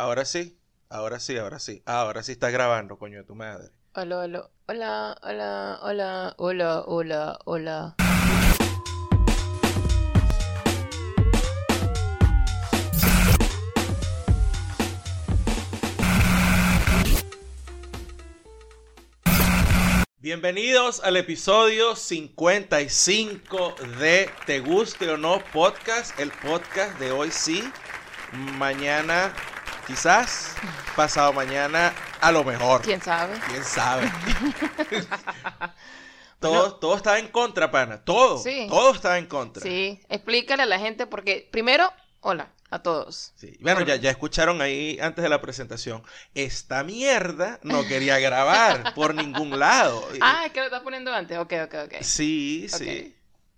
Ahora sí, ahora sí, ahora sí. Ahora sí estás grabando, coño de tu madre. Hola, hola, hola, hola, hola, hola, hola, hola. Bienvenidos al episodio 55 de Te Guste o No Podcast. El podcast de hoy sí, mañana quizás, pasado mañana a lo mejor. ¿Quién sabe? ¿Quién sabe? todo, todo estaba en contra, pana. Todo. Sí. Todo estaba en contra. Sí, explícale a la gente porque primero, hola a todos. Sí. Bueno, ya, ya escucharon ahí antes de la presentación. Esta mierda no quería grabar por ningún lado. Ah, es que lo estás poniendo antes. Ok, ok, ok. Sí, sí.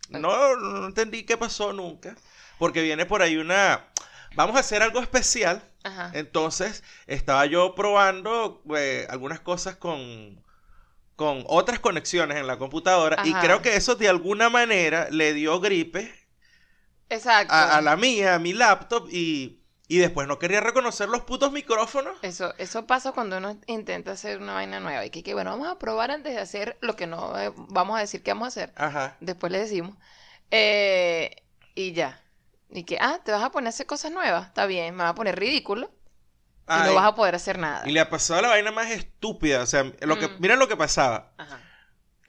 No, no entendí qué pasó nunca. Porque viene por ahí una... Vamos a hacer algo especial. Ajá. Entonces, estaba yo probando eh, algunas cosas con, con otras conexiones en la computadora. Y creo que eso de alguna manera le dio gripe Exacto. a, a la mía, a mi laptop. Y, y después no quería reconocer los putos micrófonos. Eso, eso pasa cuando uno intenta hacer una vaina nueva. Y que, que, bueno, vamos a probar antes de hacer lo que no eh, vamos a decir que vamos a hacer. Ajá. Después le decimos. Eh, y ya. Y que, ah, te vas a poner a hacer cosas nuevas. Está bien, me vas a poner ridículo. Y no vas a poder hacer nada. y le ha pasado la vaina más estúpida. O sea, lo que, Mm. mira lo que pasaba. Ajá.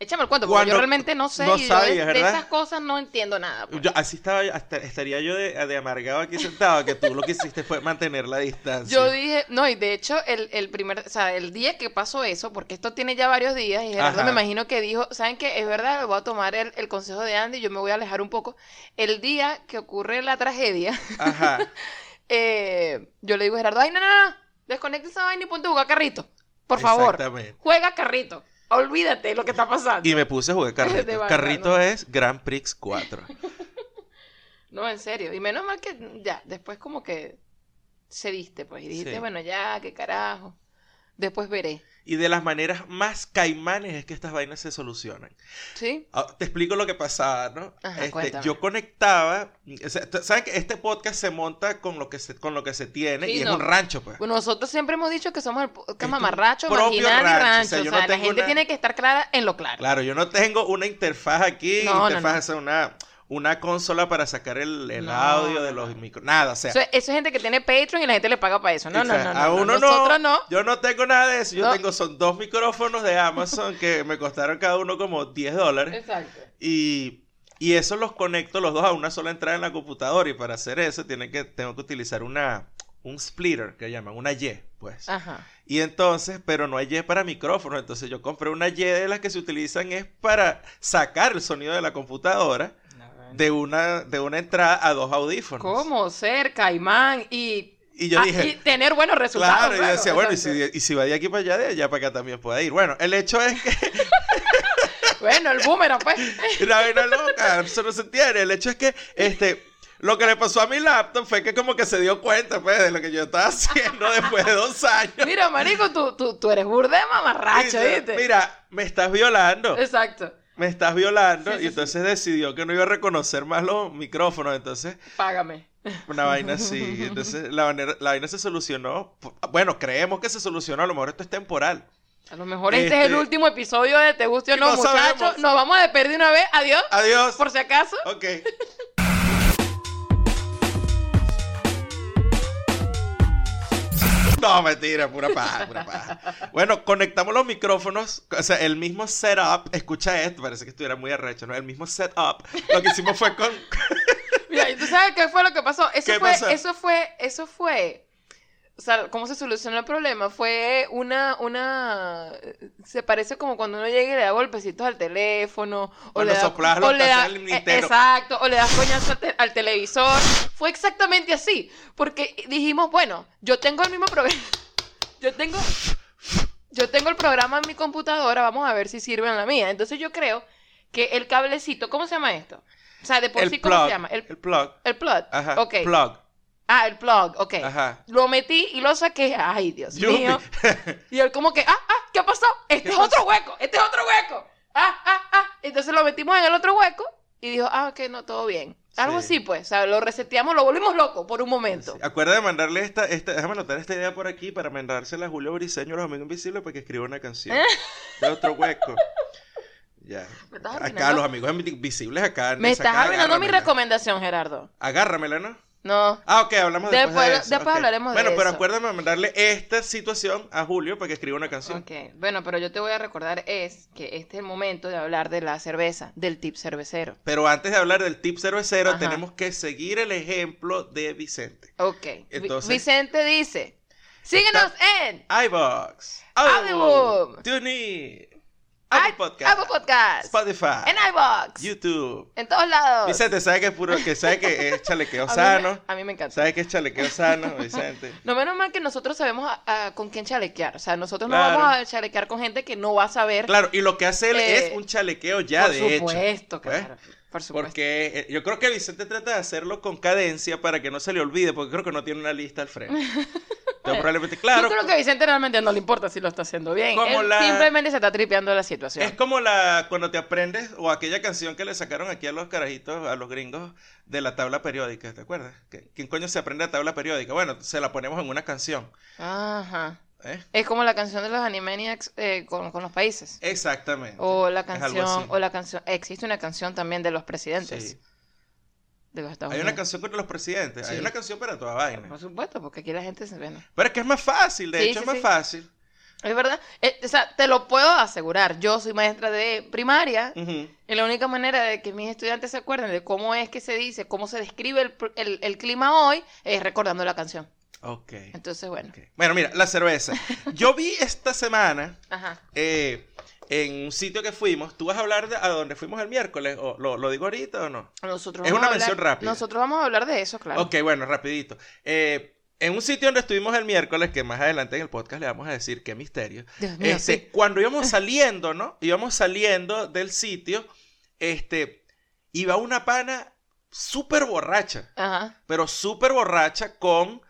Échame el cuento, porque Cuando- yo realmente no sé. no y yo sabías, de, esas cosas no entiendo nada. pues. Yo- así estaba, hasta- estaría yo de, de amargado aquí sentado, que tú lo que hiciste fue mantener la distancia. Yo dije, no, y de hecho, el, el primer, o sea, el día que pasó eso, porque esto tiene ya varios días, y Gerardo Ajá. me imagino que dijo, ¿saben qué? Es verdad, voy a tomar el, el consejo de Andy, yo me voy a alejar un poco. El día que ocurre la tragedia, Ajá. eh, yo le digo a Gerardo, ay, no, no, no, desconecta esa vaina y ponte a jugar carrito. Por favor, juega carrito. Olvídate lo que está pasando. Y me puse a jugar De carrito. Carrito ¿no? es Grand Prix 4. No, en serio. Y menos mal que ya, después como que cediste, pues, y dijiste, Sí. bueno, ya, qué carajo. Después veré. Y de las maneras más caimanes es que estas vainas se solucionan. ¿Sí? Ah, te explico lo que pasaba, ¿no? Ajá, Este, yo conectaba, o sea, t- ¿saben que este podcast se monta con lo que se, con lo que se tiene Sí, y no. es un rancho, pues? Bueno, nosotros siempre hemos dicho que somos el podcast mamarracho, propio marginal y rancho, o rancho. sea, O yo sea, no la gente una- tiene que estar clara en lo claro. Claro, yo no tengo una interfaz aquí, No, no, interfaz, no. o sea, una, una consola para sacar el, el No, audio de los micros, nada, o sea. Eso, eso es gente que tiene Patreon y la gente le paga para eso. No, no, no. A no. uno Nosotros no. Yo no tengo nada de eso. Yo No. tengo, son dos micrófonos de Amazon que me costaron cada uno como 10 dólares. Exacto. Y, y eso los conecto los dos a una sola entrada en la computadora. Y para hacer eso tienen que, tengo que utilizar una, un splitter que llaman, una Y, pues. Ajá. Y entonces, pero no hay Y para micrófono. Entonces yo compré una Y de las que se utilizan es para sacar el sonido de la computadora de una, de una entrada a dos audífonos. ¿Cómo ser caimán y, Y yo ah, dije, y tener buenos resultados? Claro, y yo decía, bueno, y si, y si va de aquí para allá, de allá para acá también puede ir. Bueno, el hecho es que Bueno, el boomerang, pues. la vaina loca, eso no se entiende. El hecho es que este lo que le pasó a mi laptop fue que como que se dio cuenta pues de lo que yo estaba haciendo después de dos años. Mira, marico, tú, tú, tú eres burde mamarracho, ¿viste? Mira, me estás violando. Exacto. Me estás violando. Sí, sí, y entonces decidió que no iba a reconocer más los micrófonos. Entonces, Págame. una vaina así. Entonces, la, vaina se solucionó. Bueno, creemos que se solucionó. A lo mejor esto es temporal. A lo mejor este, es el Este- último episodio de Te Guste o No, No muchachos. Nos vamos a despedir de una vez. Adiós. Adiós. Por si acaso. Ok. No, mentira, pura paja, pura paja. Bueno, conectamos los micrófonos, o sea, el mismo setup, escucha esto, parece que estuviera muy arrecho, ¿no? El mismo setup, lo que hicimos fue con... Mira, ¿y tú sabes qué fue lo que pasó? Eso ¿Qué fue, pasó? eso fue, eso fue. O sea, ¿cómo se solucionó el problema? Fue una, una, se parece como cuando uno llega y le da golpecitos al teléfono, o le da, o le da- Nintendo. exacto, o le das coñazo al, te- al televisor. Fue exactamente así, porque dijimos, bueno, yo tengo el mismo programa, yo tengo, yo tengo el programa en mi computadora, vamos a ver si sirve en la mía. Entonces yo creo que el cablecito, ¿cómo se llama esto? O sea, de por el sí, plug, ¿cómo se llama? El, el plug, el plug. ajá, Ok. plug, Ah, el plug, ok. ajá. Lo metí y lo saqué. Ay, Dios mío. Y él como que, ah, ah, ¿qué pasó? Este ¿Qué es otro hueco, este es otro hueco. Ah, ah, ah. Entonces lo metimos en el otro hueco y dijo, ah, ok, no, todo bien. Algo Sí. así, pues. O sea, lo reseteamos, lo volvimos loco por un momento. Sí. Acuerda de mandarle esta, esta, déjame anotar esta idea por aquí para mandársela a Julio Briseño, los amigos invisibles, para que escriba una canción. de otro hueco. Ya. Acá, los amigos invisibles acá. Me estás acá, arruinando mi recomendación, Gerardo. Agárramela, ¿no? No. Ah, ok, hablamos después, Después- de eso. después ok. hablaremos de Bueno, pero eso. acuérdame mandarle esta situación a Julio para que escriba una canción. Ok, bueno, pero yo te voy a recordar es que este es el momento de hablar de la cerveza, del tip cervecero. Pero antes de hablar del tip cervecero, Ajá. tenemos que seguir el ejemplo de Vicente. Ok. Entonces- Vicente dice, síguenos en iVox, Audible, TuneIn, Apple Podcast, Apple Podcast, Spotify, en iVox, YouTube. en todos lados. Vicente, ¿sabe que es puro, que sabe que es chalequeo a, mí me, sano? a mí me encanta. ¿Sabe que es chalequeo sano, Vicente? No menos mal que nosotros sabemos a- a con quién chalequear. O sea, nosotros no Claro. vamos a chalequear con gente que no va a saber. Claro, y lo que hace él Eh, es un chalequeo ya, de supuesto, hecho. claro. Por supuesto. Porque eh, yo creo que Vicente trata de hacerlo con cadencia para que no se le olvide, porque creo que no tiene una lista al frente. Entonces, probablemente, claro. Yo creo que a Vicente realmente no le importa si lo está haciendo bien. Como Él la- simplemente se está tripeando la situación. Es como la cuando te aprendes o aquella canción que le sacaron aquí a los carajitos, a los gringos de la tabla periódica, ¿te acuerdas? ¿Qué- ¿Quién coño se aprende la tabla periódica? Bueno, se la ponemos en una canción. Ajá. ¿eh? Es como la canción de los Animaniacs eh, con, con los países. Exactamente. O la canción, o la canción, existe una canción también de los presidentes Sí. De los Estados Hay una canción contra los presidentes, hay una canción para toda vaina. Por supuesto, porque aquí la gente se ve. Pero es que es más fácil, de Sí, hecho sí, es más fácil. Es verdad. Eh, o sea, te lo puedo asegurar. Yo soy maestra de primaria y la única manera de que mis estudiantes se acuerden de cómo es que se dice, cómo se describe el, el- el clima hoy, es recordando la canción. Ok. Entonces, bueno. Bueno, mira, la cerveza. Yo vi esta semana Ajá. eh, en un sitio que fuimos, ¿tú vas a hablar de a dónde fuimos el miércoles? ¿O lo, lo digo ahorita o no? Nosotros Es una hablar- mención rápida. Nosotros vamos a hablar de eso, claro. Ok, bueno, rapidito. Eh, en un sitio donde estuvimos el miércoles, que más adelante en el podcast le vamos a decir qué misterio. Dios mío, Este, sí. Cuando íbamos saliendo, ¿no? Íbamos saliendo del sitio, este, iba una pana súper borracha, Ajá. pero súper borracha con...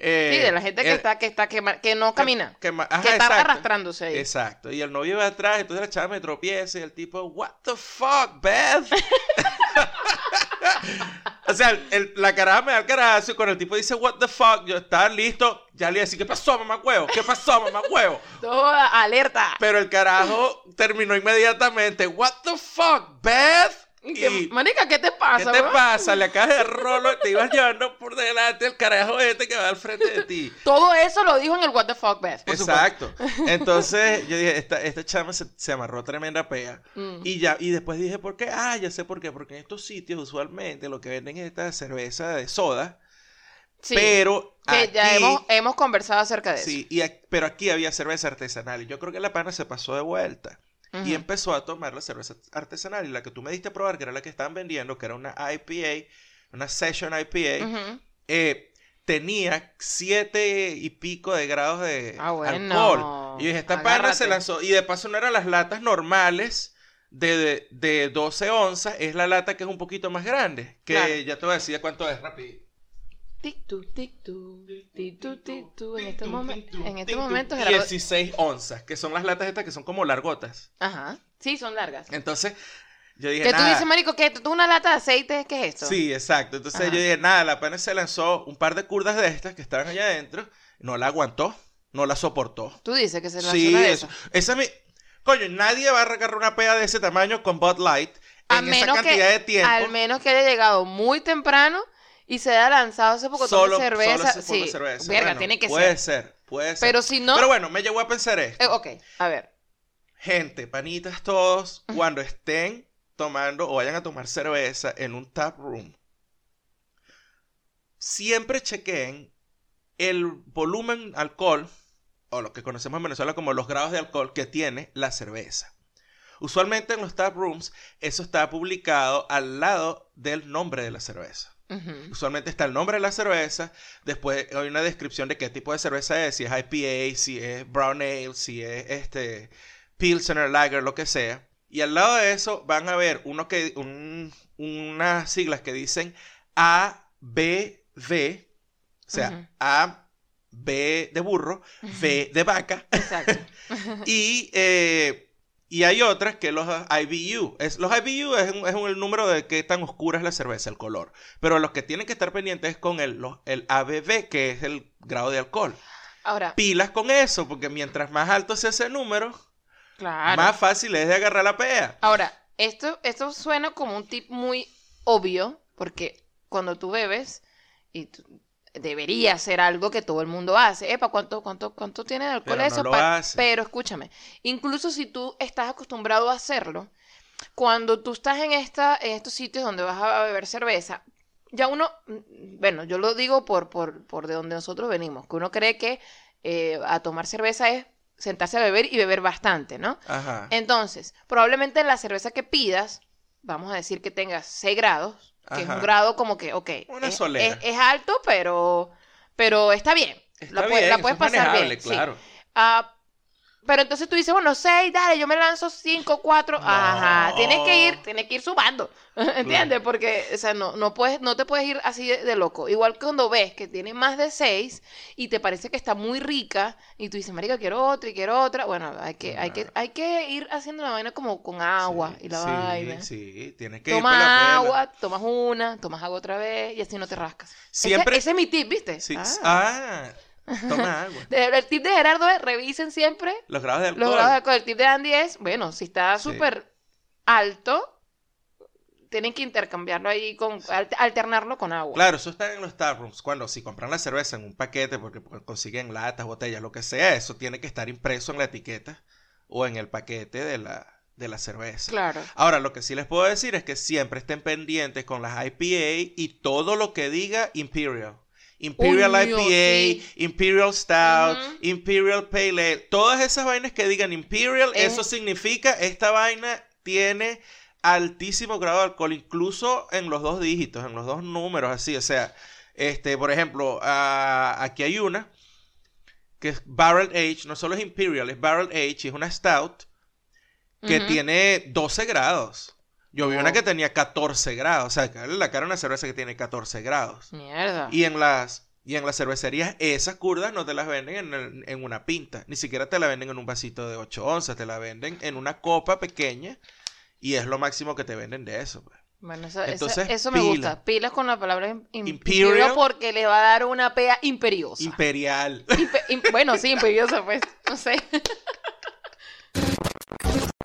eh, Sí, de la gente que el- está, que está, que, no camina. que ma- ajá, que está exacto. arrastrándose ahí. Exacto. Y el novio iba atrás, entonces la chava me tropieza y el tipo, what the fuck, Beth? o sea, el- el- la caraja me da el carajo y cuando el tipo dice, what the fuck, yo estaba listo, ya le decía, ¿qué pasó, mamá huevo? ¿Qué pasó, mamá huevo? Toda alerta. Pero el carajo terminó inmediatamente, what the fuck, Beth? Y, Marica, ¿qué te ¿Qué pasa? te bro? pasa? Le acabas de rolo y te ibas llevando por delante el carajo este que va al frente de ti. Todo eso lo dijo en el What the Fuck por Exacto. Entonces yo dije, esta, esta chama se, se amarró tremenda pea. Mm. Y ya, y después dije, ¿por qué? Ah, ya sé por qué. Porque en estos sitios usualmente lo que venden es esta cerveza de soda. Sí, pero que ya aquí- hemos, hemos conversado acerca de Sí, y ac- pero aquí había cerveza artesanal. Y yo creo que la pana se pasó de vuelta. Y empezó a tomar la cerveza artesanal. Y la que tú me diste a probar, que era la que estaban vendiendo, que era una IPA, una Session IPA, eh, tenía siete y pico de grados de Ah, bueno. alcohol. Y dije, esta Agárrate. se lanzó. Y de paso no eran las latas normales de, de, de 12 onzas, es la lata que es un poquito más grande. Que Claro. ya te voy a decir cuánto es, rápido. Tic tu, tic tu, tic tu, tic tu. En este, momen- en este momento, tic, Gerardo. 16 onzas, que son las latas estas que son como largotas. Ajá. Sí, son largas. Entonces, yo dije, Que tú nada. dices, marico, que tú una lata de aceite, ¿qué es esto? Sí, exacto. Entonces Ajá. yo dije, nada, la pana se lanzó un par de curdas de estas que estaban allá adentro, no la aguantó, no la soportó. Tú dices que se lanzó Sí, una de eso. esas. Esa mi... Coño, nadie va a agarrar una pea de ese tamaño con Bud Light A en esa menos cantidad que, de tiempo. al menos que haya llegado muy temprano y se haya lanzado ese poco solo, de cerveza. solo sí, cerveza. verga, Bueno, tiene que puede ser. ser. Puede ser. Pero si no, Pero bueno, me llevó a pensar esto. eh, ok, a ver. Gente, panitas todos, cuando estén tomando o vayan a tomar cerveza en un tap room, siempre chequeen el volumen alcohol, o lo que conocemos en Venezuela como los grados de alcohol que tiene la cerveza. Usualmente en los tap rooms eso está publicado al lado del nombre de la cerveza. Usualmente está el nombre de la cerveza, después hay una descripción de qué tipo de cerveza es, si es IPA, si es Brown Ale, si es este Pilsener Lager, lo que sea. Y al lado de eso van a ver uno que, un- unas siglas que dicen ABV, o sea, Ujú. A, B de burro, V de vaca, Exacto. y eh, Y hay otras que los IBU. Es, los IBU es, un- es un- el número de qué tan oscura es la cerveza, el color. Pero los que tienen que estar pendientes es con el, los- el ABV, que es el grado de alcohol. Ahora, Pilas con eso, porque mientras más alto sea ese número, claro. más fácil es de agarrar la pea. Ahora, esto, esto suena como un tip muy obvio, porque cuando tú bebes, y tú- debería ser algo que todo el mundo hace. Epa, ¿cuánto, cuánto, cuánto tiene de alcohol Pero no eso? lo hace. Pero escúchame, incluso si tú estás acostumbrado a hacerlo, cuando tú estás en, esta, en estos sitios donde vas a beber cerveza, ya uno, mm, bueno, yo lo digo por, por, por de donde nosotros venimos, que uno cree que eh, a tomar cerveza es sentarse a beber y beber bastante, ¿no? Ajá. Entonces, probablemente la cerveza que pidas, vamos a decir que tenga 6 grados, que es un grado como que, ok, Una es, es- es alto, pero, pero está bien. Está la, bien, la puedes es pasar bien. sí. claro. Pero entonces tú dices, bueno, 6, dale, yo me lanzo 5, 4. Ajá, tienes que ir, tienes que ir sumando. ¿Entiendes? Porque, o sea, no, no, puedes, no te puedes ir así de, de loco. Igual que cuando ves que tiene más de 6 y te parece que está muy rica y tú dices, marica, quiero otra y quiero otra. Bueno, hay que, hay que, hay que ir haciendo la vaina como con agua Sí, y la sí, vaina. Sí, tienes que Toma pela. agua, tomas una, tomas agua otra vez y así no te rascas. Ese- Siempre- Ese, es mi tip, ¿viste? Sí, Ah. Ah, toma agua. El tip de Gerardo es revisen siempre Los grados de alcohol. los grados de alcohol. El tip de Andy es, bueno, si está Sí. súper alto, tienen que intercambiarlo ahí con, al- alternarlo con agua. Claro, eso está en los taprooms. Cuando si compran la cerveza en un paquete, porque pues, consiguen latas, botellas, lo que sea, eso tiene que estar impreso en la etiqueta o en el paquete de la, de la cerveza. Claro. Ahora, lo que sí les puedo decir es que siempre estén pendientes con las IPA y todo lo que diga Imperial. Imperial IPA, sí. Imperial Stout. Imperial Pale Ale, todas esas vainas que digan Imperial, Es- eso significa esta vaina tiene altísimo grado de alcohol, incluso en los dos dígitos, en los dos números, así, o sea, este, por ejemplo, ah, aquí hay una que es Barrel Age, no solo es Imperial, es Barrel Age, y es una Stout que tiene 12 grados. Yo vi una que tenía 14 grados, o sea, la cara a una cerveza que tiene 14 grados. Mierda. Y en las y en las cervecerías esas curdas no te las venden en, el- en una pinta, ni siquiera te la venden en un vasito de 8 onzas, te la venden en una copa pequeña y es lo máximo que te venden de eso. pues. Bueno, eso, Entonces, eso me pila. gusta. Pilas con la palabra im- im- Imperial. imperial porque le va a dar una pea imperiosa. Imperial. Impe- im- bueno, sí, imperiosa, pues. No sé.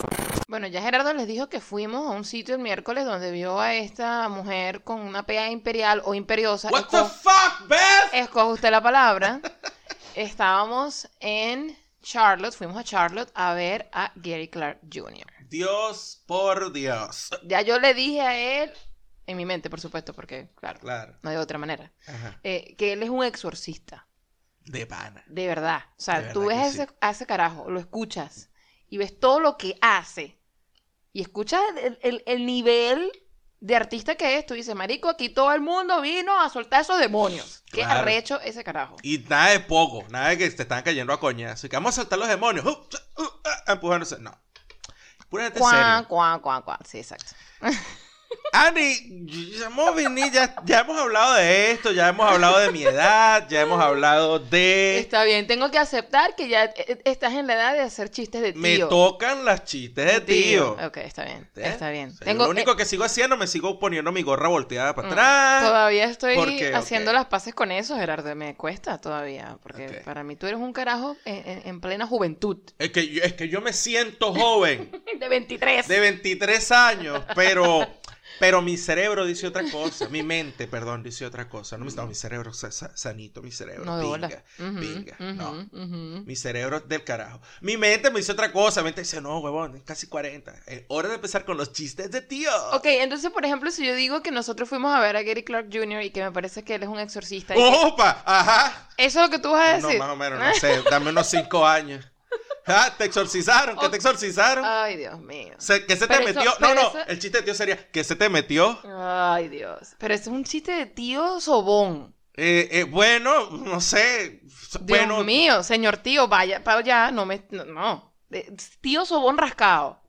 Bueno, ya Gerardo les dijo que fuimos a un sitio el miércoles donde vio a esta mujer con una pea imperial o imperiosa. What the fuck, Beth? Escoge usted la palabra. Estábamos en Charlotte, fuimos a Charlotte a ver a Gary Clark Jr. Dios por Dios. Ya yo le dije a él, en mi mente, por supuesto, porque, claro, Claro. no hay otra manera, eh, que él es un exorcista, De pana. de verdad. O sea, De tú ves a ese, a ese carajo, lo escuchas y ves todo lo que hace y escuchas el, el- el nivel de artista que es. Tú dices, marico, aquí todo el mundo vino a soltar esos demonios. Qué Claro. arrecho ese carajo. Y nada de poco, nada de que te están cayendo a coñazo. Y que vamos a saltar los demonios. Uh, uh, uh, empujándose. No. Pura gente Cuá, seria. cuá, cuá, cuá. Sí, exacto. Andy, ya hemos, venido, ya, ya hemos hablado de esto, ya hemos hablado de mi edad, ya hemos hablado de... Está bien, tengo que aceptar que ya eh, estás en la edad de hacer chistes de tío. Me tocan las chistes de tío. Ok, está bien, ¿Eh? está bien. O sea, Tengo, lo único eh, que sigo haciendo, me sigo poniendo mi gorra volteada para mm, atrás. Todavía estoy porque, haciendo las paces con eso, Gerardo. Me cuesta todavía. Porque para mí tú eres un carajo en, en- en plena juventud. Es que, es que yo me siento joven, De 23. de 23 años, pero, pero mi cerebro dice otra cosa. Mi mente, perdón, dice otra cosa. No, mi- no, mi cerebro sa- sa- sanito, mi cerebro. no, pinga, Ujú, pinga, ujú, no. ujú. Mi cerebro del carajo. Mi mente me dice otra cosa. Mi mente dice, no, huevón, es casi 40. Es hora de empezar con los chistes de tío. Ok, entonces, por ejemplo, si yo digo que nosotros fuimos a ver a Gary Clark Jr. y que me parece que él es un exorcista. que- ¡Opa! Ajá. Eso es lo que tú vas a No, decir. más o menos, no sé. Dame unos 5 años. Ah, ¿Te exorcizaron? ¿Qué te exorcizaron? Ay, Dios mío. Se- ¿Qué se te eso- metió? no, no. eso- El chiste de tío sería, ¿qué se te metió? Ay, Dios. Pero es un chiste de tío sobón. Eh, eh, bueno, no sé. Dios bueno, mío, señor tío, vaya para allá, no me. No. no. Tío sobón rascado.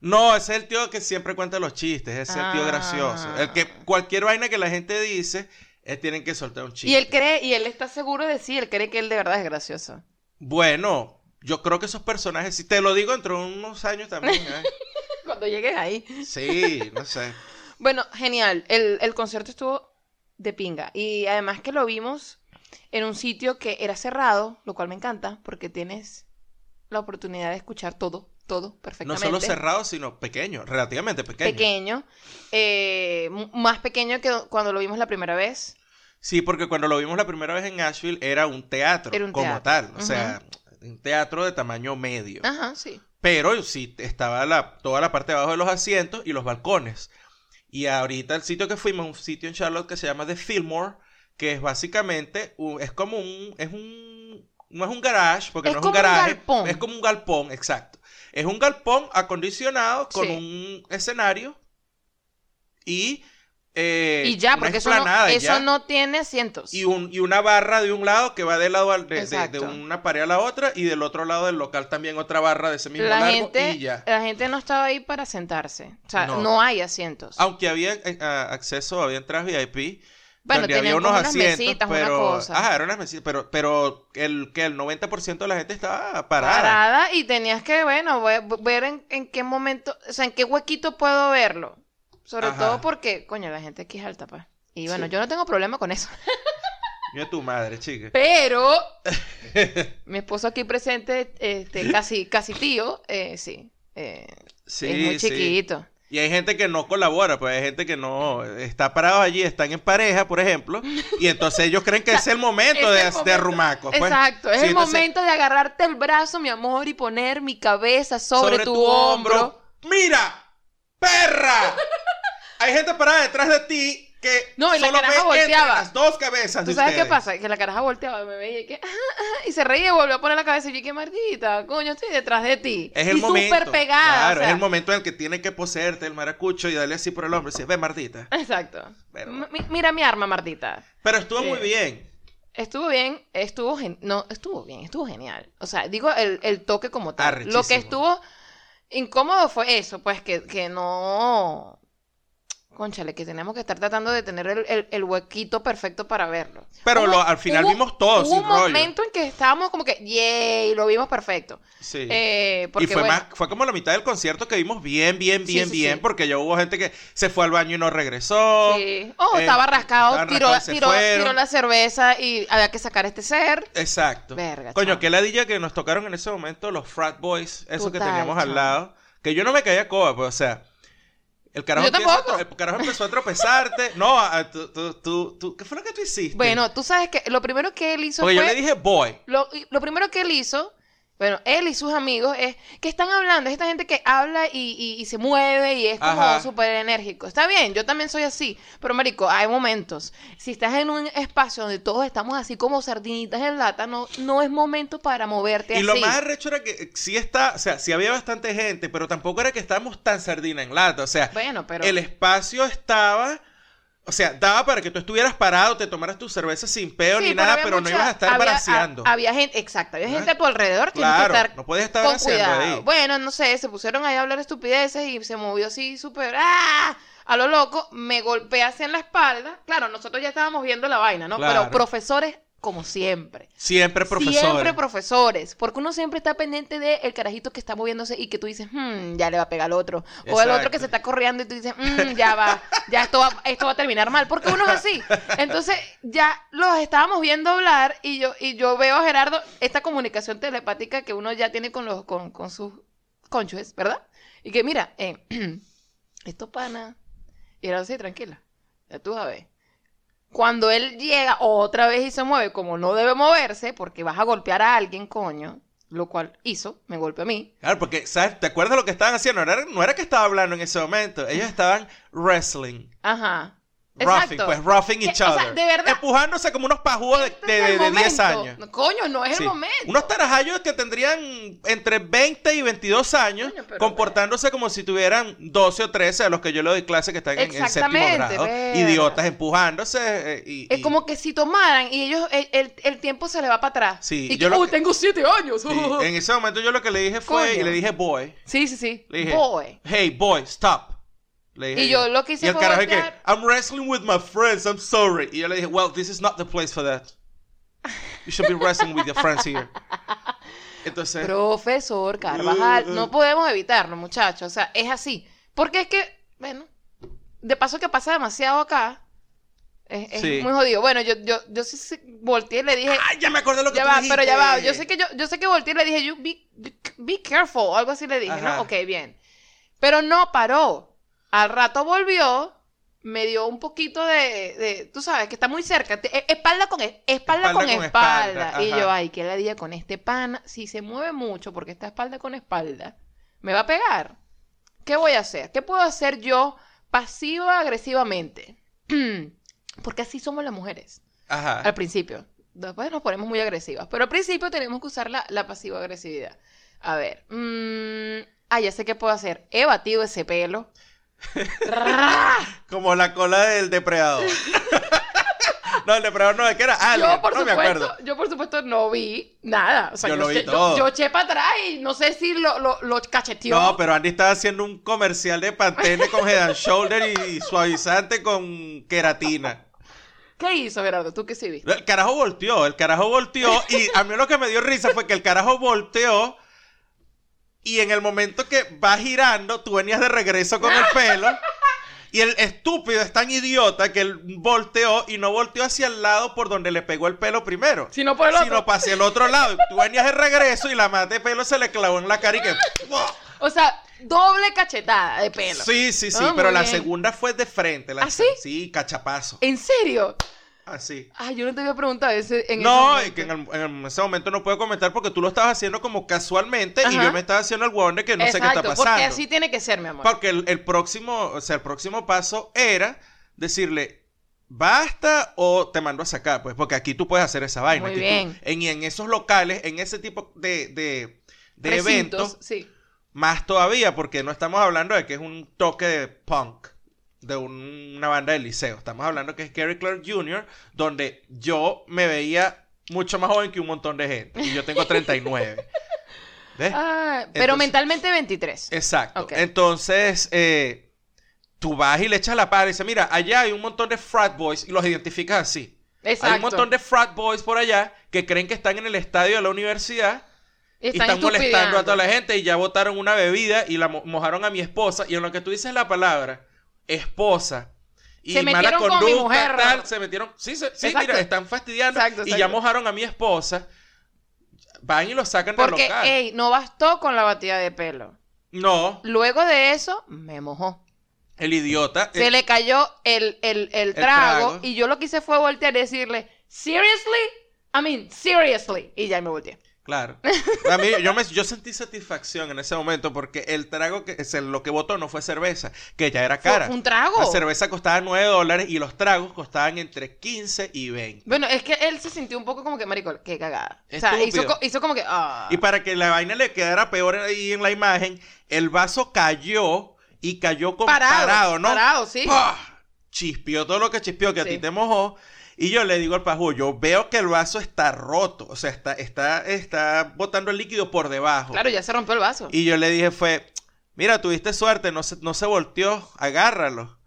no, ese es el tío que siempre cuenta los chistes. Es el tío Ah. gracioso. El que cualquier vaina que la gente dice, eh, tienen que soltar un chiste. Y él cree, y él está seguro de sí, él cree que él de verdad es gracioso. Bueno, yo creo que esos personajes, si te lo digo dentro de unos años también, ¿eh? Cuando llegues ahí. Sí, no sé. Bueno, genial. El, el concierto estuvo de pinga. Y además que lo vimos en un sitio que era cerrado, lo cual me encanta, porque tienes la oportunidad de escuchar todo, todo No perfectamente. solo cerrado, sino pequeño, relativamente pequeño. Pequeño. eh, más pequeño que cuando lo vimos la primera vez. Sí, porque cuando lo vimos la primera vez en Asheville era un teatro, Era un como teatro. tal. O sea, un teatro de tamaño medio. Ajá, sí. Pero sí estaba la, toda la parte de abajo de los asientos y los balcones. Y ahorita el sitio que fuimos, un sitio en Charlotte que se llama The Fillmore, que es básicamente, un- es como un, es un, no es un garage, porque Es no es un como un garaje, galpón. es como un galpón, exacto. Es un galpón acondicionado con Sí. un escenario y... eh, y ya, una porque eso, no, eso ya. no tiene asientos. Y, un, y una barra de un lado que va de lado al- de, de- una pared a la otra y del otro lado del local también otra barra de ese mismo la largo gente, y ya. la gente no estaba ahí para sentarse. O sea, No. no, hay asientos. Aunque había ah, acceso, había entradas VIP. Bueno, donde había unos unas asientos, mesitas, una pero... cosa. Ajá, eran unas mesitas, pero, pero el, que el 90% de la gente estaba parada. parada y tenías que, bueno, ve- ver en, en qué momento, o sea, en qué huequito puedo verlo. Sobre Ajá. todo porque, coño, la gente aquí es alta, pues. Y bueno, Sí. yo no tengo problema con eso. Mira tu madre, chica. Pero mi esposo aquí presente, este, casi, casi tío, eh, sí. eh, Sí, es muy sí. chiquito. Y hay gente que no colabora, pues hay gente que no está parado allí, están en pareja, por ejemplo, y entonces ellos creen que es el momento Es de, el de pues. Exacto, es Sí, el entonces, momento de agarrarte el brazo, mi amor, y poner mi cabeza sobre, tu, hombro. ¡Mira! ¡Perra! Hay gente parada detrás de ti que No, y la solo caraja ve entre volteaba. las dos cabezas ¿Tú de sabes qué ustedes. pasa? Que la caraja volteaba, me veía y que, y se reía y volvió a poner la cabeza y yo, que maldita, coño, estoy detrás de ti. Es el y momento. súper pegada. Claro, o sea, es el momento en el que tiene que poseerte el maracucho y darle así por el hombro y decir, ve, Martita. Exacto. Pero- M- mi- mira mi arma, Martita. Pero estuvo muy bien. Estuvo bien, estuvo gen- no, estuvo bien, estuvo genial. O sea, digo el, el toque como tal. Arrechísimo. Lo que estuvo incómodo fue eso, pues que, que no. Conchale, que tenemos que estar tratando de tener el, el- el huequito perfecto para verlo. Pero lo- al final hubo- vimos todo, Hubo un rollo. momento en que estábamos como que, yay, lo vimos perfecto. Sí. Eh, porque, y fue bueno, más, fue como la mitad del concierto que vimos bien, bien, Sí, bien, sí, bien, sí. porque ya hubo gente que se fue al baño y no regresó. Sí. Oh, eh, estaba rascado, tiró, se tiró, tiró la cerveza y había que sacar este ser. Exacto. Verga, Coño, chamo. qué ladilla que nos tocaron en ese momento los frat boys, que Total, teníamos al lado. Que yo no me caía coba, pues, o sea. El carajo, Yo empieza a tampoco. tro- el carajo empezó a tropezarte. No, a- tú, tú, tú, tú- ¿qué fue lo que tú hiciste? Bueno, tú sabes que lo primero que él hizo porque fue... yo le dije boy. Lo, lo primero que él hizo, bueno, él y sus amigos, es que están hablando, es esta gente que habla y, y- y se mueve y es como súper enérgico. Está bien, yo también soy así, pero marico, hay momentos. Si estás en un espacio donde todos estamos así como sardinitas en lata, no, no es momento para moverte Y así. lo más arrecho era que sí está, o sea, sí había bastante gente, pero tampoco era que estábamos tan sardina en lata. O sea, Bueno, pero... el espacio estaba, o sea, daba para que tú estuvieras parado, te tomaras tu cerveza sin peo Sí, ni nada, pero no ibas a estar había- Había gente, exacto, había Ajá. gente tu alrededor, Claro, que estar no puedes estar con ahí. Bueno, no sé, se pusieron ahí a hablar estupideces y se movió así súper ¡ah! a lo loco, me golpeé así en la espalda. Claro, nosotros ya estábamos viendo la vaina, ¿no? Claro. Pero profesores como siempre. Siempre profesor. Siempre profesores, porque uno siempre está pendiente de el carajito que está moviéndose y que tú dices, "Hmm, ya le va a pegar al otro. O el otro que se está corriendo y tú dices, "Hmm, ya va, ya esto va, esto va a terminar mal, porque uno es así. Entonces, ya los estábamos viendo hablar y yo, y yo veo a Gerardo esta comunicación telepática que uno ya tiene con los, con, con sus cónyuges, ¿verdad? Y que mira, eh, esto pana. Y era así, tranquila. Ya tú sabes. Cuando él llega otra vez y se mueve como no debe moverse, porque vas a golpear a alguien, coño, lo cual hizo, me golpeó a mí. Claro, porque, ¿sabes? ¿Te acuerdas lo que estaban haciendo? No era, no era que estaba hablando en ese momento. Ellos estaban wrestling. Ajá. Roughing, Exacto. pues roughing Que, each o sea, other. de verdad. Empujándose como unos pajudos de, Este de, es el de- de 10 momento. años. No, Coño, no es Sí. el momento. Unos tarajayos que tendrían entre 20 y 22 años, Coño, comportándose como si tuvieran 12 o 13 a los que yo le doy clase que están en, en séptimo grado. Idiotas empujándose. eh, y, Es y- como que si tomaran y ellos, el, el- el tiempo se le va para atrás. Sí, y yo que, "Uy, que- tengo siete años. sí, en ese momento yo lo que le dije fue, Coño. y le dije boy. sí, sí, sí. Le dije, Boy. hey boy, stop. Le dije Y yo lo que hice Y el fue carajo que, voltear. I'm wrestling with my friends, I'm sorry. Y yo le dije, well, this is not the place for that. You should be wrestling with your friends here. Entonces, Profesor Carvajal, Uh, uh. no podemos evitarlo, muchachos. O sea, es así. Porque es que, bueno, de paso que pasa demasiado acá, es, es Sí. muy jodido. Bueno, yo, yo, yo sí, sí volteé y le dije, ¡ay, ya me acordé lo que ya tú va, pero ya va. Yo sé que yo, yo sé que volteé y le dije, you be, be careful, o algo así le dije, Ajá. ¿no? Ok, bien. Pero no paró. Al rato volvió, me dio un poquito de, de- tú sabes, que está muy cerca, e- espalda con es- espalda, Espalda con, con espalda. espalda, Y yo, ay, qué la día con este pana. Si se mueve mucho porque está espalda con espalda, me va a pegar. ¿Qué voy a hacer? ¿Qué puedo hacer yo pasiva agresivamente? porque así somos las mujeres. Ajá. Al principio. Después nos ponemos muy agresivas. Pero al principio tenemos que usar la, la pasiva agresividad. A ver. mm, ah, ya sé qué puedo hacer. He batido ese pelo. Como la cola del depredador. no, el depredador no, es que era alien. yo, por no me supuesto, acuerdo. yo por supuesto no vi nada. O sea, Yo lo vi todo. Yo, eché para atrás y no sé si lo, lo, lo cacheteó. No, pero Andy estaba haciendo un comercial de Pantene con Head and Shoulder y suavizante con queratina. ¿Qué hizo, Gerardo? ¿Tú qué sí viste? El carajo volteó, el carajo volteó y a mí lo que me dio risa fue que el carajo volteó y en el momento que va girando, tú venías de regreso con el pelo y el estúpido es tan idiota que él volteó y no volteó hacia el lado por donde le pegó el pelo primero. Si no por el otro. Sino para hacia el otro lado. Tú venías de regreso y la más de pelo se le clavó en la cara y que... O sea, doble cachetada de pelo. Sí, sí, sí, Ah, pero la bien. segunda fue de frente. La... ¿Ah, sí? Sí, cachapazo. ¿En serio? Así. Ay, yo no te había preguntado ese, en ese No, momento. es que en, el- en ese momento no puedo comentar porque tú lo estabas haciendo como casualmente y yo me estaba haciendo el huevón de que no sé qué está pasando. porque así tiene que ser, mi amor. Porque el, el próximo, o sea, el próximo paso era decirle, basta o te mando a sacar, pues, porque aquí tú puedes hacer esa vaina. Muy Aquí tú- bien. en, y en esos locales, en ese tipo de, de, de Recintos, eventos, Sí. más todavía, porque no estamos hablando de que es un toque de punk de un- una banda de liceo. Estamos hablando que es Gary Clark Jr., donde yo me veía mucho más joven que un montón de gente. Y yo tengo 39. ¿Ves? Ah, pero Entonces- mentalmente 23. Exacto. Entonces, eh, tú vas y le echas la pala y dices, mira, allá hay un montón de frat boys y los identificas así. Exacto. Hay un montón de frat boys por allá que creen que están en el estadio de la universidad y están molestando estupideando. a toda la gente y ya botaron una bebida y la mo- mojaron a mi esposa y en lo que tú dices la palabra esposa y Se mala con conducta mi mujer. tal, se metieron sí, se- sí mira están fastidiando Exacto, y ya mojaron a mi esposa van y lo sacan del Porque, local ey, no bastó con la batida de pelo. no Luego de eso, me mojó. el idiota Se le cayó el, el, el trago, trago. y yo lo que hice fue voltear y decirle, ¿seriously? I mean, seriously. Y ya me volteé. Claro a mí yo me yo sentí satisfacción en ese momento porque el trago que es lo que votó no fue cerveza que ya era Fue cara un trago. la cerveza costaba 9 dólares y los tragos costaban entre 15 y 20 Bueno, es que él se sintió un poco como que, marico, qué cagada. O sea, hizo, como que, ah. Y para que la vaina le quedara peor ahí en la imagen, el vaso cayó y cayó con parado, parado, ¿no? Parado, sí. ¡Pah! Chispió todo lo que chispió, que a ti te mojó. Y yo le digo al pajú, yo veo que el vaso está roto, o sea, está, está, está botando el líquido por debajo. Claro, ya se rompió el vaso. Y yo le dije fue, mira, tuviste suerte, no se, no se volteó, agárralo.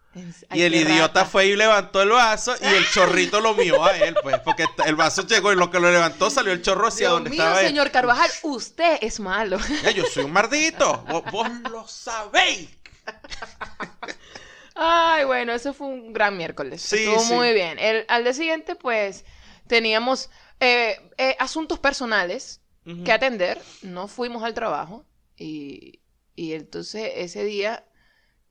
Ay, y el idiota rata. fue y levantó el vaso y el chorrito lo mió a él, pues, porque el vaso llegó y lo que lo levantó salió el chorro hacia Dios donde mío, estaba él. señor Carvajal, usted es malo. Ya, yo soy un mardito. Vos, vos lo sabéis. Ay, bueno, eso fue un gran miércoles. Sí, Estuvo sí. muy bien. El, al día siguiente, pues, teníamos eh, eh, asuntos personales que atender. No fuimos al trabajo. Y, y entonces ese día,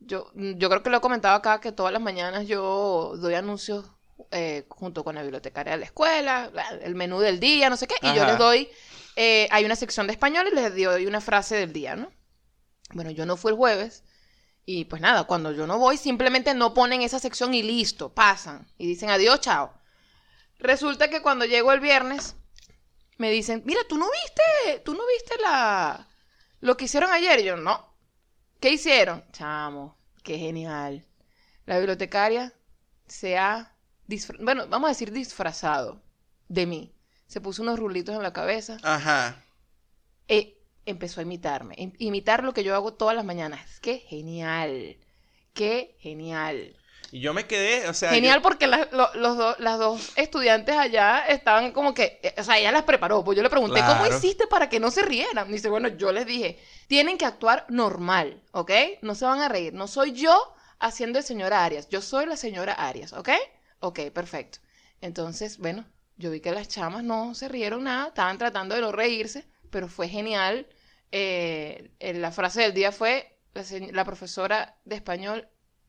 yo, yo creo que lo he comentado acá, que todas las mañanas yo doy anuncios eh, junto con la bibliotecaria de la escuela, el menú del día, no sé qué. Y yo les doy, eh, hay una sección de español y les doy una frase del día, ¿no? Bueno, yo no fui el jueves. Y pues nada, cuando yo no voy, simplemente no ponen esa sección y listo, pasan. Y dicen adiós, chao. Resulta que cuando llego el viernes, me dicen, mira, tú no viste, tú no viste la lo que hicieron ayer. Y yo, no. ¿Qué hicieron? Chamo, qué genial. La bibliotecaria se ha, disfra- bueno, vamos a decir disfrazado de mí. Se puso unos rulitos en la cabeza Ajá. e empezó a imitarme. im- Imitar lo que yo hago todas las mañanas. Qué genial. Qué genial. Y yo me quedé, o sea. Genial yo- porque la- lo- los do- las dos estudiantes allá estaban como que, eh, o sea, ella las preparó, pues yo le pregunté, ¿cómo hiciste para que no se rieran? Dice, bueno, yo les dije, tienen que actuar normal, ¿ok? No se van a reír, no soy yo haciendo el señor Arias, yo soy la señora Arias, ¿ok? Ok, perfecto. Entonces, bueno, yo vi que las chamas no se rieron nada, estaban tratando de no reírse, pero fue genial. Eh, eh, la frase del día fue, la, la profesora de español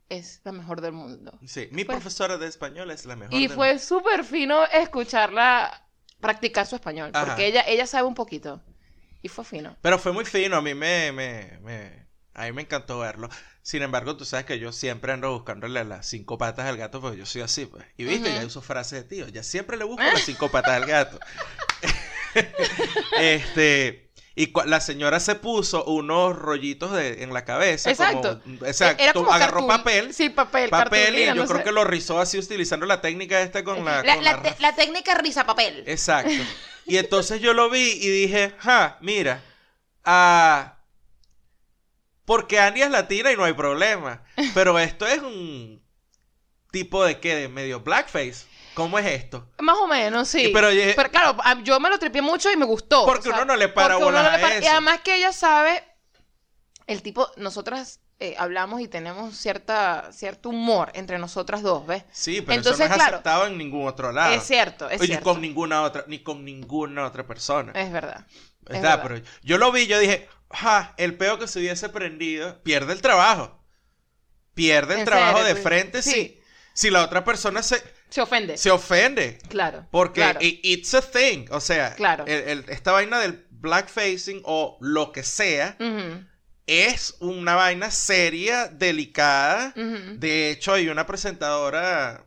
es la mejor del mundo. Sí, mi Fue- profesora de español es la mejor. Y del fue súper fino escucharla practicar su español, Ajá. porque ella, ella sabe un poquito. Y fue fino. Pero fue muy fino, a mí me, me, me- a mí me encantó verlo. Sin embargo, tú sabes que yo siempre ando buscándole las cinco patas al gato porque yo soy así, pues. Y viste, Ujú. ya uso frases de tío, ya siempre le busco las cinco patas al gato. este, y la señora se puso unos rollitos de, en la cabeza. Exacto. Como, exacto, Era como agarró papel. Sí, papel, Papel y yo no creo sé. que lo rizó así utilizando la técnica esta con la... La, con la la te- la técnica risa papel. Exacto. Y entonces yo lo vi y dije, ja, mira, ah, porque Annie es latina y no hay problema. Pero esto es un tipo de qué, de medio blackface. ¿Cómo es esto? Más o menos, sí. Y pero claro, yo me lo tripié mucho y me gustó. Porque uno no le para bolas no le a Y además que ella sabe, el tipo, nosotras eh, hablamos y tenemos cierta, cierto humor entre nosotras dos, ¿ves? Sí, pero Entonces, eso no es claro, aceptado en ningún otro lado. Es cierto, es Oye, cierto. con ninguna otra, ni con ninguna otra persona. Es verdad. es verdad. pero yo lo vi, yo dije, ja, el peo que se hubiese prendido, pierde el trabajo. Pierde el ¿En trabajo serio? de frente Sí. si, si la otra persona se, Se ofende. se ofende. Claro. Porque claro. it's a thing. O sea, Claro. el- el- esta vaina del blackfacing o lo que sea es una vaina seria, delicada. De hecho, hay una presentadora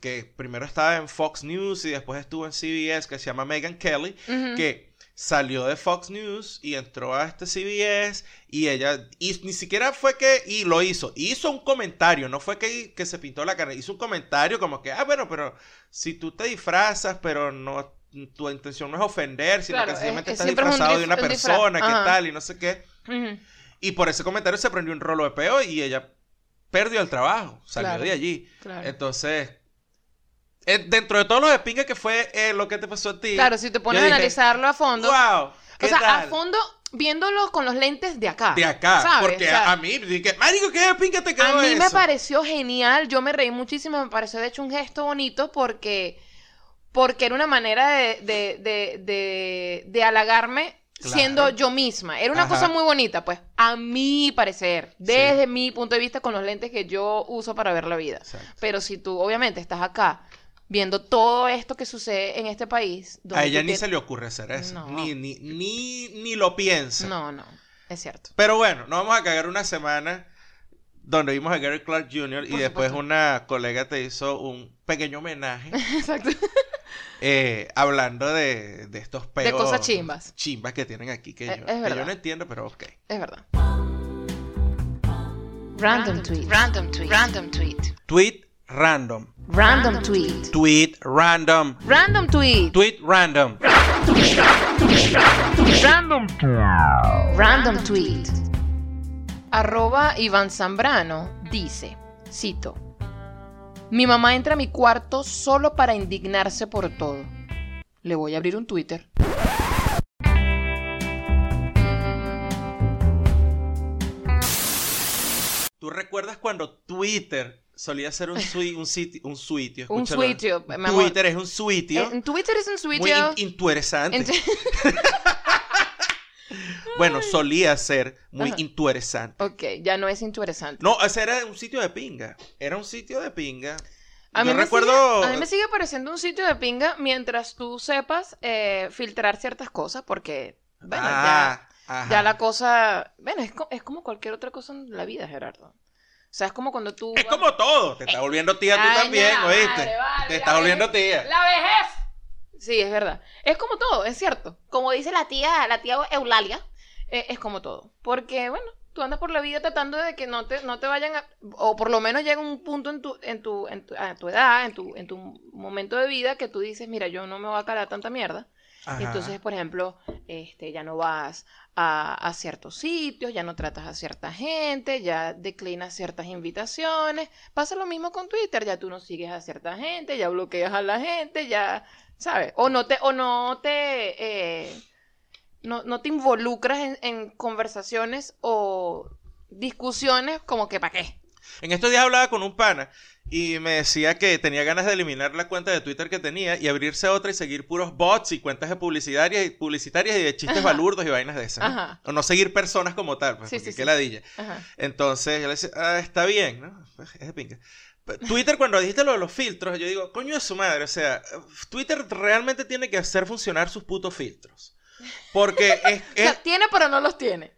que primero estaba en Fox News y después estuvo en CBS que se llama Megan Kelly, que salió de Fox News y entró a este CBS y ella, y ni siquiera fue que, y lo hizo, hizo un comentario, no fue que, que se pintó la cara, hizo un comentario como que, ah, bueno, pero si tú te disfrazas, pero no, tu intención no es ofender, sino Claro, que sencillamente es- estás siempre es un disfrazado de una un persona, qué ajá. tal, y no sé qué. Y por ese comentario se prendió un rolo de peo y ella perdió el trabajo, salió Claro, de allí. Claro. Entonces, eh, dentro de todo lo de pinga que fue eh, lo que te pasó a ti. Claro, si te pones a dije, analizarlo a fondo. ¡Wow! ¿Qué o sea, tal? a fondo, viéndolo con los lentes de acá. de acá. ¿sabes? Porque O sea, a, a mí, dije, Marico, ¿qué de pinga te quedó A mí me eso?" pareció genial, yo me reí muchísimo, me pareció de hecho un gesto bonito porque, porque era una manera de, de, de, de, de halagarme Claro. siendo yo misma. Era una Ajá. cosa muy bonita, pues, a mi parecer, desde mi punto de vista con los lentes que yo uso para ver la vida. Exacto. Pero si tú, obviamente, estás acá viendo todo esto que sucede en este país... donde A ella ni se le ocurre hacer eso. No. Ni, ni, ni, ni lo piensa. No, no, es cierto. Pero bueno, no vamos a cagar una semana donde vimos a Gary Clark Jr. y después una colega te hizo un pequeño homenaje Exacto. eh, hablando de, de estos peos. De cosas chimbas. Chimbas que tienen aquí que, Es- yo, es que yo no entiendo, pero ok. Es verdad. Random tweet. Random tweet. Random tweet. Tweet random. Random tweet. Tweet random. Random tweet. Tweet random. Random Random tweet. Arroba Iván Zambrano dice, cito, Mi mamá entra a mi cuarto solo para indignarse por todo. Le voy a abrir un Twitter. ¿Tú recuerdas cuando Twitter solía ser un, sui- un, sitio, un suitio? Un suitio. Twitter es un suitio En Twitter es un muy Twitter. in- interesante. Bueno, solía ser muy Ajá. interesante. ok, ya no es interesante. No, ese era un sitio de pinga. Era un sitio de pinga. A Yo mí, me recuerdo... sigue, a mí me sigue pareciendo un sitio de pinga mientras tú sepas eh, filtrar ciertas cosas, porque, bueno, ya, Ah, ya la cosa, bueno, es, co- es como cualquier otra cosa en la vida, Gerardo. O sea, es como cuando tú... Es como todo. Te está volviendo tía tú Eh, también, ¿oíste? Te estás volviendo vejez- tía. ¡La vejez! Sí, es verdad. Es como todo, es cierto. Como dice la tía, la tía Eulalia, eh, es como todo. Porque, bueno, tú andas por la vida tratando de que no te, no te vayan a, o por lo menos llega un punto en tu, en tu, en tu, a tu edad, en tu, en tu momento de vida que tú dices, mira, yo no me voy a calar tanta mierda. Ajá. Entonces, por ejemplo, este, ya no vas a, a ciertos sitios, ya no tratas a cierta gente, ya declinas ciertas invitaciones. Pasa lo mismo con Twitter, ya tú no sigues a cierta gente, ya bloqueas a la gente, ya, ¿sabes? O no te, o no te, eh, no, no te involucras en, en conversaciones o discusiones como que para qué. En estos días hablaba con un pana y me decía que tenía ganas de eliminar la cuenta de Twitter que tenía y abrirse otra y seguir puros bots y cuentas de publicitarias y, publicitarias y de chistes Ajá. balurdos y vainas de esas. ¿no? O no seguir personas como tal, pues, Sí, porque sí, qué sí. ladilla. Ajá. Entonces yo le decía, ah, está bien, ¿no? Pues, es de pinga. Pero Twitter, cuando dijiste lo de los filtros, yo digo, coño de su madre, o sea, Twitter realmente tiene que hacer funcionar sus putos filtros. Porque es, O sea, es- tiene pero no los tiene.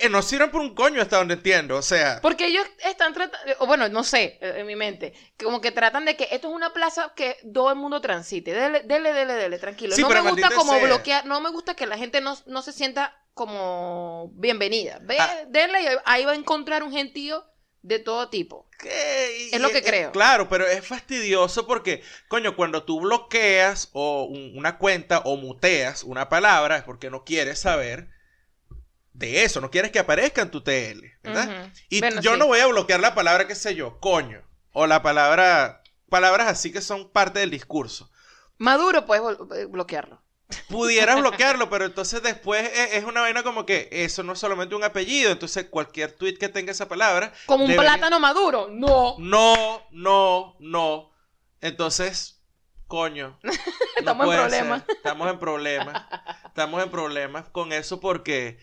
Eh, no sirven por un coño hasta donde entiendo, o sea, Porque ellos están tratando, o bueno, no sé, eh, en mi mente, como que tratan de que esto es una plaza que todo el mundo transite. Dele, dele, dele, dele, tranquilo. Sí, no me gusta como sea. bloquear, no me gusta que la gente no, no se sienta como bienvenida. Ve, Ah. dele y ahí va a encontrar un gentío de todo tipo. ¿qué? Es lo que creo. Claro, pero es fastidioso porque, coño, cuando tú bloqueas o un- una cuenta o muteas una palabra es porque no quieres saber de eso, no quieres que aparezca en tu TL, ¿verdad? Y Bueno, yo sí. no voy a bloquear la palabra, qué sé yo, coño. O la palabra, palabras así que son parte del discurso. Maduro puedes eh, bloquearlo. Pudieras bloquearlo, pero entonces después e- es una vaina como que eso no es solamente un apellido. Entonces cualquier tweet que tenga esa palabra. Como un debería- plátano maduro. No. No, no, no. Entonces, coño. no Estamos en problemas. Estamos en problemas. Estamos en problemas con eso porque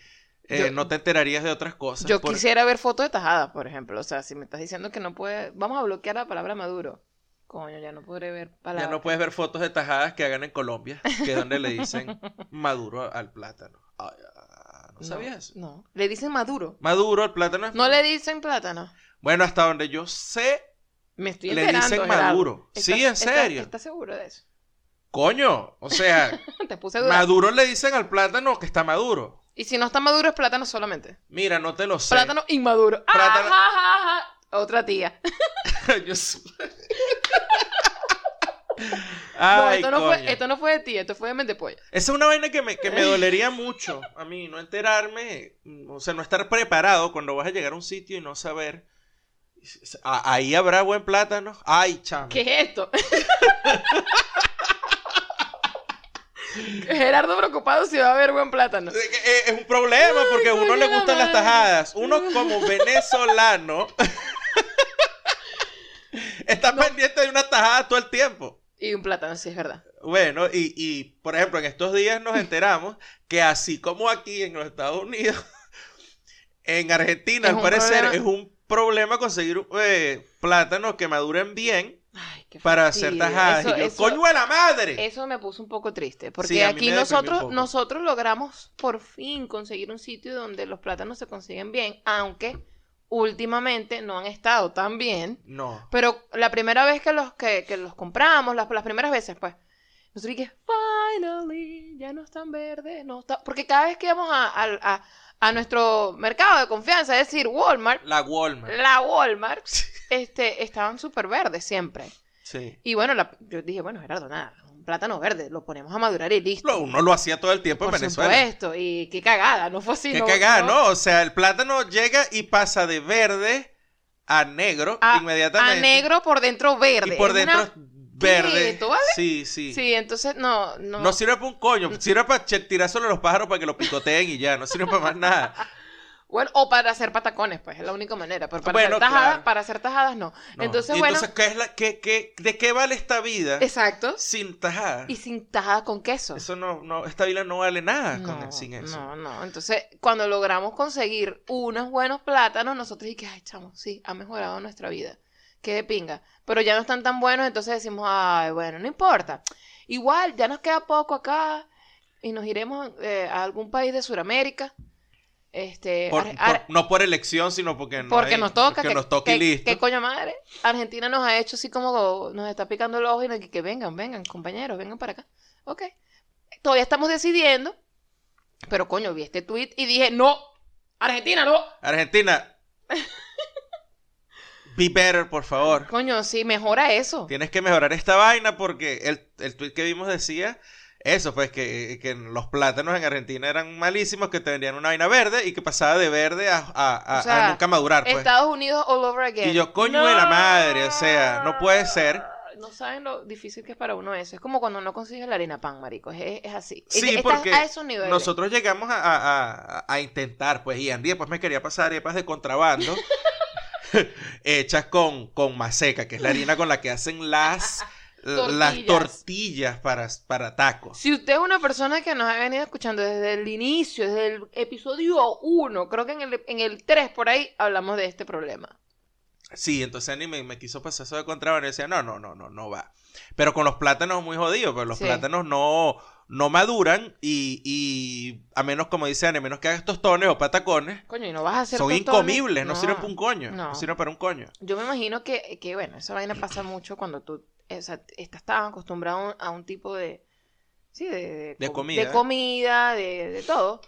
eh, Yo- no te enterarías de otras cosas. Yo Por- quisiera ver fotos de tajadas, por ejemplo. O sea, si me estás diciendo que no puede... Vamos a bloquear la palabra maduro. Coño, ya no podré ver palabras. Ya no puedes ver fotos de tajadas que hagan en Colombia, que es donde le dicen maduro al plátano. Ay, ah, ¿No sabías eso? No. Le dicen maduro. Maduro al plátano. es- No le dicen plátano. Bueno, hasta donde yo sé, Me estoy Le dicen Gerardo. maduro. ¿Estás- Sí, en serio. ¿Estás seguro de eso? coño, o sea, Te puse maduro le dicen al plátano que está maduro. Y si no está maduro es plátano solamente. Mira, no te lo sé. Plátano inmaduro. Plátano- Ajá, ajá, ajá. Otra tía. Yo no, Ay, esto no, fue, esto no fue de tía, esto fue de mente polla. Esa es una vaina que me, que me dolería mucho a mí, no enterarme, o sea, no estar preparado cuando vas a llegar a un sitio y no saber. "Ah, Ahí habrá buen plátano. Ay, chamo. ¿Qué es esto? Gerardo preocupado si va a haber buen plátano. Eh, eh, Es un problema porque a uno le gustan las tajadas. Uno como venezolano está pendiente de una tajada todo el tiempo. Y un plátano, sí, es verdad. Bueno, y, y, por ejemplo, en estos días nos enteramos que así como aquí en los Estados Unidos, en Argentina, Es al parecer, problema. es un problema conseguir eh, plátanos que maduren bien Ay, qué para hacer tajadas. Eso- y yo, eso- ¡coño a la madre! Eso me puso un poco triste, porque Sí, aquí nosotros, nosotros logramos por fin conseguir un sitio donde los plátanos se consiguen bien, aunque últimamente no han estado tan bien. No. Pero la primera vez que los, que, que los compramos, las, las primeras veces, pues, nosotros dije, finally, ya no están verdes, no está... Porque cada vez que íbamos a, a, a- a nuestro mercado de confianza, es decir, Walmart, La Walmart. la Walmart, este, estaban súper verdes siempre. Sí. Y bueno, la- yo dije, bueno, Gerardo, nada, un plátano verde, lo ponemos a madurar y listo. Uno lo hacía todo el tiempo Por en Venezuela. supuesto, y qué cagada, no fue así. Qué no, cagada, no. ¿no? O sea, el plátano llega y pasa de verde a negro A, inmediatamente. a negro por dentro verde. Y por Es dentro una- verde. ¿vale? Sí, sí. Sí, entonces no, no. No sirve para un coño, sirve para tirar solo a los pájaros para que lo picoteen y ya, no sirve para más nada. Bueno, o para hacer patacones, pues, es la única manera. Pero para, Bueno, hacer, claro. para hacer tajadas, no. No. Entonces, bueno. entonces, ¿qué es la, qué, qué- ¿de qué vale esta vida Exacto. sin tajada? Y sin tajada con queso. Eso no, no, esta vida no vale nada con- sin eso. no, no. Entonces, cuando logramos conseguir unos buenos plátanos, nosotros dijimos, ay, chamo, sí, ha mejorado nuestra vida. Qué de pinga. Pero ya no están tan buenos, entonces decimos, ay, bueno, no importa. Igual, ya nos queda poco acá y nos iremos eh, a algún país de Sudamérica. Este, Por- Ar- por- Ar- no por elección, sino porque no porque hay- nos toca. porque que, nos toca y que- listo. que coño madre. Argentina nos ha hecho así como nos está picando el ojo y nos dice que vengan, vengan, compañeros, vengan para acá. Ok. Todavía estamos decidiendo. Pero coño, vi este tweet y dije, no, Argentina, no. Argentina. Be better, por favor. Coño, sí, mejora eso. Tienes que mejorar esta vaina porque el, el tweet que vimos decía eso, pues que, que los plátanos en Argentina eran malísimos, que te vendían una vaina verde y que pasaba de verde a, a, a- O sea, a nunca madurar. Pues. Estados Unidos all over again. Y yo, coño de la madre, o sea, no puede ser. No saben lo difícil que es para uno eso. Es como cuando no consigues la harina pan, marico. Es, es así. Sí, Estás porque a esos niveles. Nosotros llegamos a, a- a- a intentar, pues, y Andy después me quería pasar arepas de contrabando hechas con, con maseca, que es la harina con la que hacen las, las Tortillas. para, para tacos. Si usted es una persona que nos ha venido escuchando desde el inicio, desde el episodio 1, creo que en el, en el 3 por ahí hablamos de este problema. Sí, entonces Andy me, me quiso pasar eso de contrabando y decía, no, no, no, no, no va. Pero con los plátanos muy jodidos, pero los Sí. plátanos no, no maduran y, y a menos, como dice Andy, a menos que hagas tostones o patacones, Coño, y no vas a hacer son tostones? incomibles, no, sirven para un coño, no. no. sirven para un coño. Yo me imagino que, que, bueno, esa vaina pasa mucho cuando tú o sea, estás tan acostumbrado a un, tipo de... Sí, de, De com- comida. De comida, de, de todo.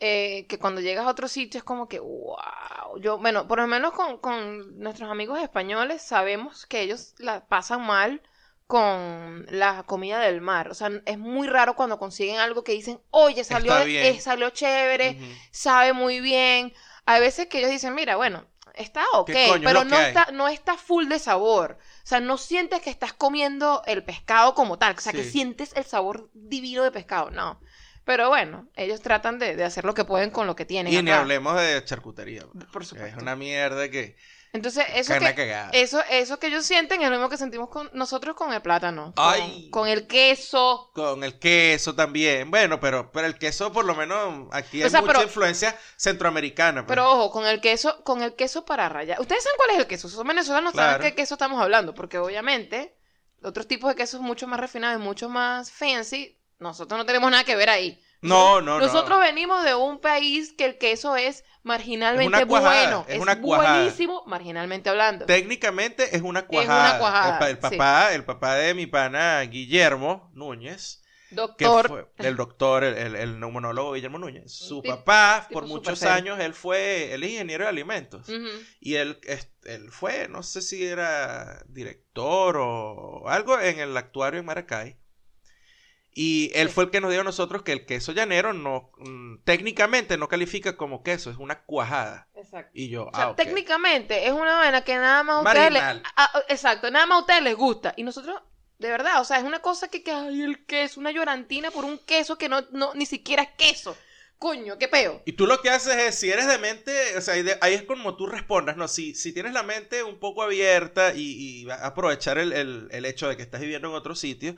eh, que cuando llegas a otro sitio es como que, wow. Yo, bueno, por lo menos con, con nuestros amigos españoles sabemos que ellos la pasan mal con la comida del mar. O sea, es muy raro cuando consiguen algo que dicen, oye, salió, eh, salió chévere, Ujú. sabe muy bien. Hay veces que ellos dicen, mira, bueno, está ok, ¿Qué coño es pero no hay? está, no está full de sabor. O sea, no sientes que estás comiendo el pescado como tal. O sea, que sientes el sabor divino de pescado. No. Pero bueno, ellos tratan de, de hacer lo que pueden con lo que tienen. Y ni acá. hablemos de charcutería. pues, Por supuesto. Es una mierda que... Entonces, eso que, cagada. eso, eso que ellos sienten es lo mismo que sentimos con nosotros con el plátano. Con, Ay. con el queso. Con el queso también. Bueno, pero, pero el queso por lo menos aquí O hay sea, mucha pero- influencia centroamericana. pues. Pero ojo, con el queso, con el queso para rayar. Ustedes saben cuál es el queso. Son venezolanos, Claro. saben qué queso estamos hablando. Porque obviamente, otros tipos de quesos mucho más refinados y mucho más fancy, nosotros no tenemos nada que ver ahí. No, no, no. Nosotros venimos de un país que el queso es marginalmente Es cuajada, bueno. es Es, una cuajada. buenísimo marginalmente hablando. Técnicamente es una cuajada. una cuajada, El, el sí. papá, el papá de mi pana Guillermo Núñez, que Doctor. fue el doctor, el, el, el neumonólogo Guillermo Núñez. Su tipo- papá, tipo por muchos serio. años, él fue, es ingeniero de alimentos. Y él, es- él fue, no sé si era director o algo en el actuario en Maracay. Y él Sí. fue el que nos dijo a nosotros que el queso llanero no, mm, técnicamente no califica como queso, es una cuajada. Exacto. Y yo, O sea, ah, ok. técnicamente es una vaina que nada más a ustedes les, a- a- exacto, nada más a ustedes les gusta. Y nosotros, de verdad, o sea, es una cosa que, que hay el queso, una llorantina por un queso que no, no ni siquiera es queso. Coño, qué peo. Y tú lo que haces es, si eres de mente, o sea, ahí, es como tú respondas, ¿no? Si, si tienes la mente un poco abierta y, y aprovechar el, el- el hecho de que estás viviendo en otro sitio,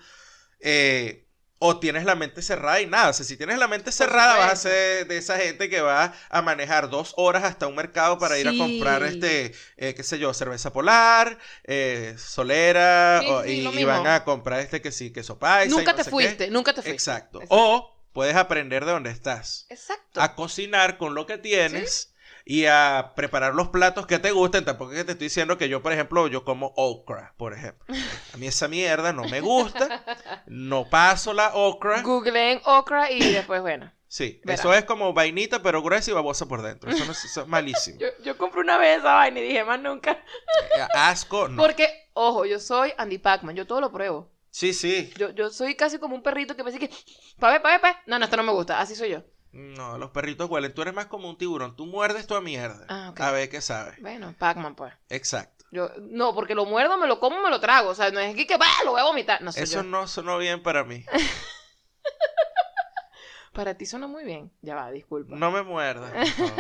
eh, o tienes la mente cerrada y nada. O sea, si tienes la mente cerrada, vas a ser de esa gente que va a manejar dos horas hasta un mercado para ir a comprar, este, eh, qué sé yo, cerveza polar, eh, solera, Sí, o- sí, y, van a comprar este que sí, queso paisa. y nunca no te qué. fuiste, nunca te fuiste. Exacto. Exacto. O puedes aprender de donde estás Exacto. a cocinar con lo que tienes y a preparar los platos que te gusten. Tampoco es que te estoy diciendo que yo, por ejemplo, yo como okra, por ejemplo. A mí esa mierda no me gusta. No paso la okra. Googleen okra y después, bueno. Sí, eso es como vainita, pero gruesa y babosa por dentro. Eso, no es, eso es malísimo. Yo, yo compré una vez esa vaina y dije, más nunca. Eh, Asco, no. Porque, ojo, yo soy Andy Pacman, yo todo lo pruebo. Sí, sí. Yo, yo soy casi como un perrito que me dice que, pa' ver, pa' ver, pa' ver. No, no, esto no me gusta, así soy yo. No, los perritos huelen. Tú eres más como un tiburón. Tú muerdes toda mierda. Ah. A ver qué sabes. Bueno, Pac-Man, pues. Exacto. Yo, no, porque lo muerdo, me lo como, me lo trago. O sea, no es que, que bah, lo voy a vomitar. No Eso yo. no sonó bien para mí. Para ti suena muy bien. Ya va, disculpa. No me muerdas. favor.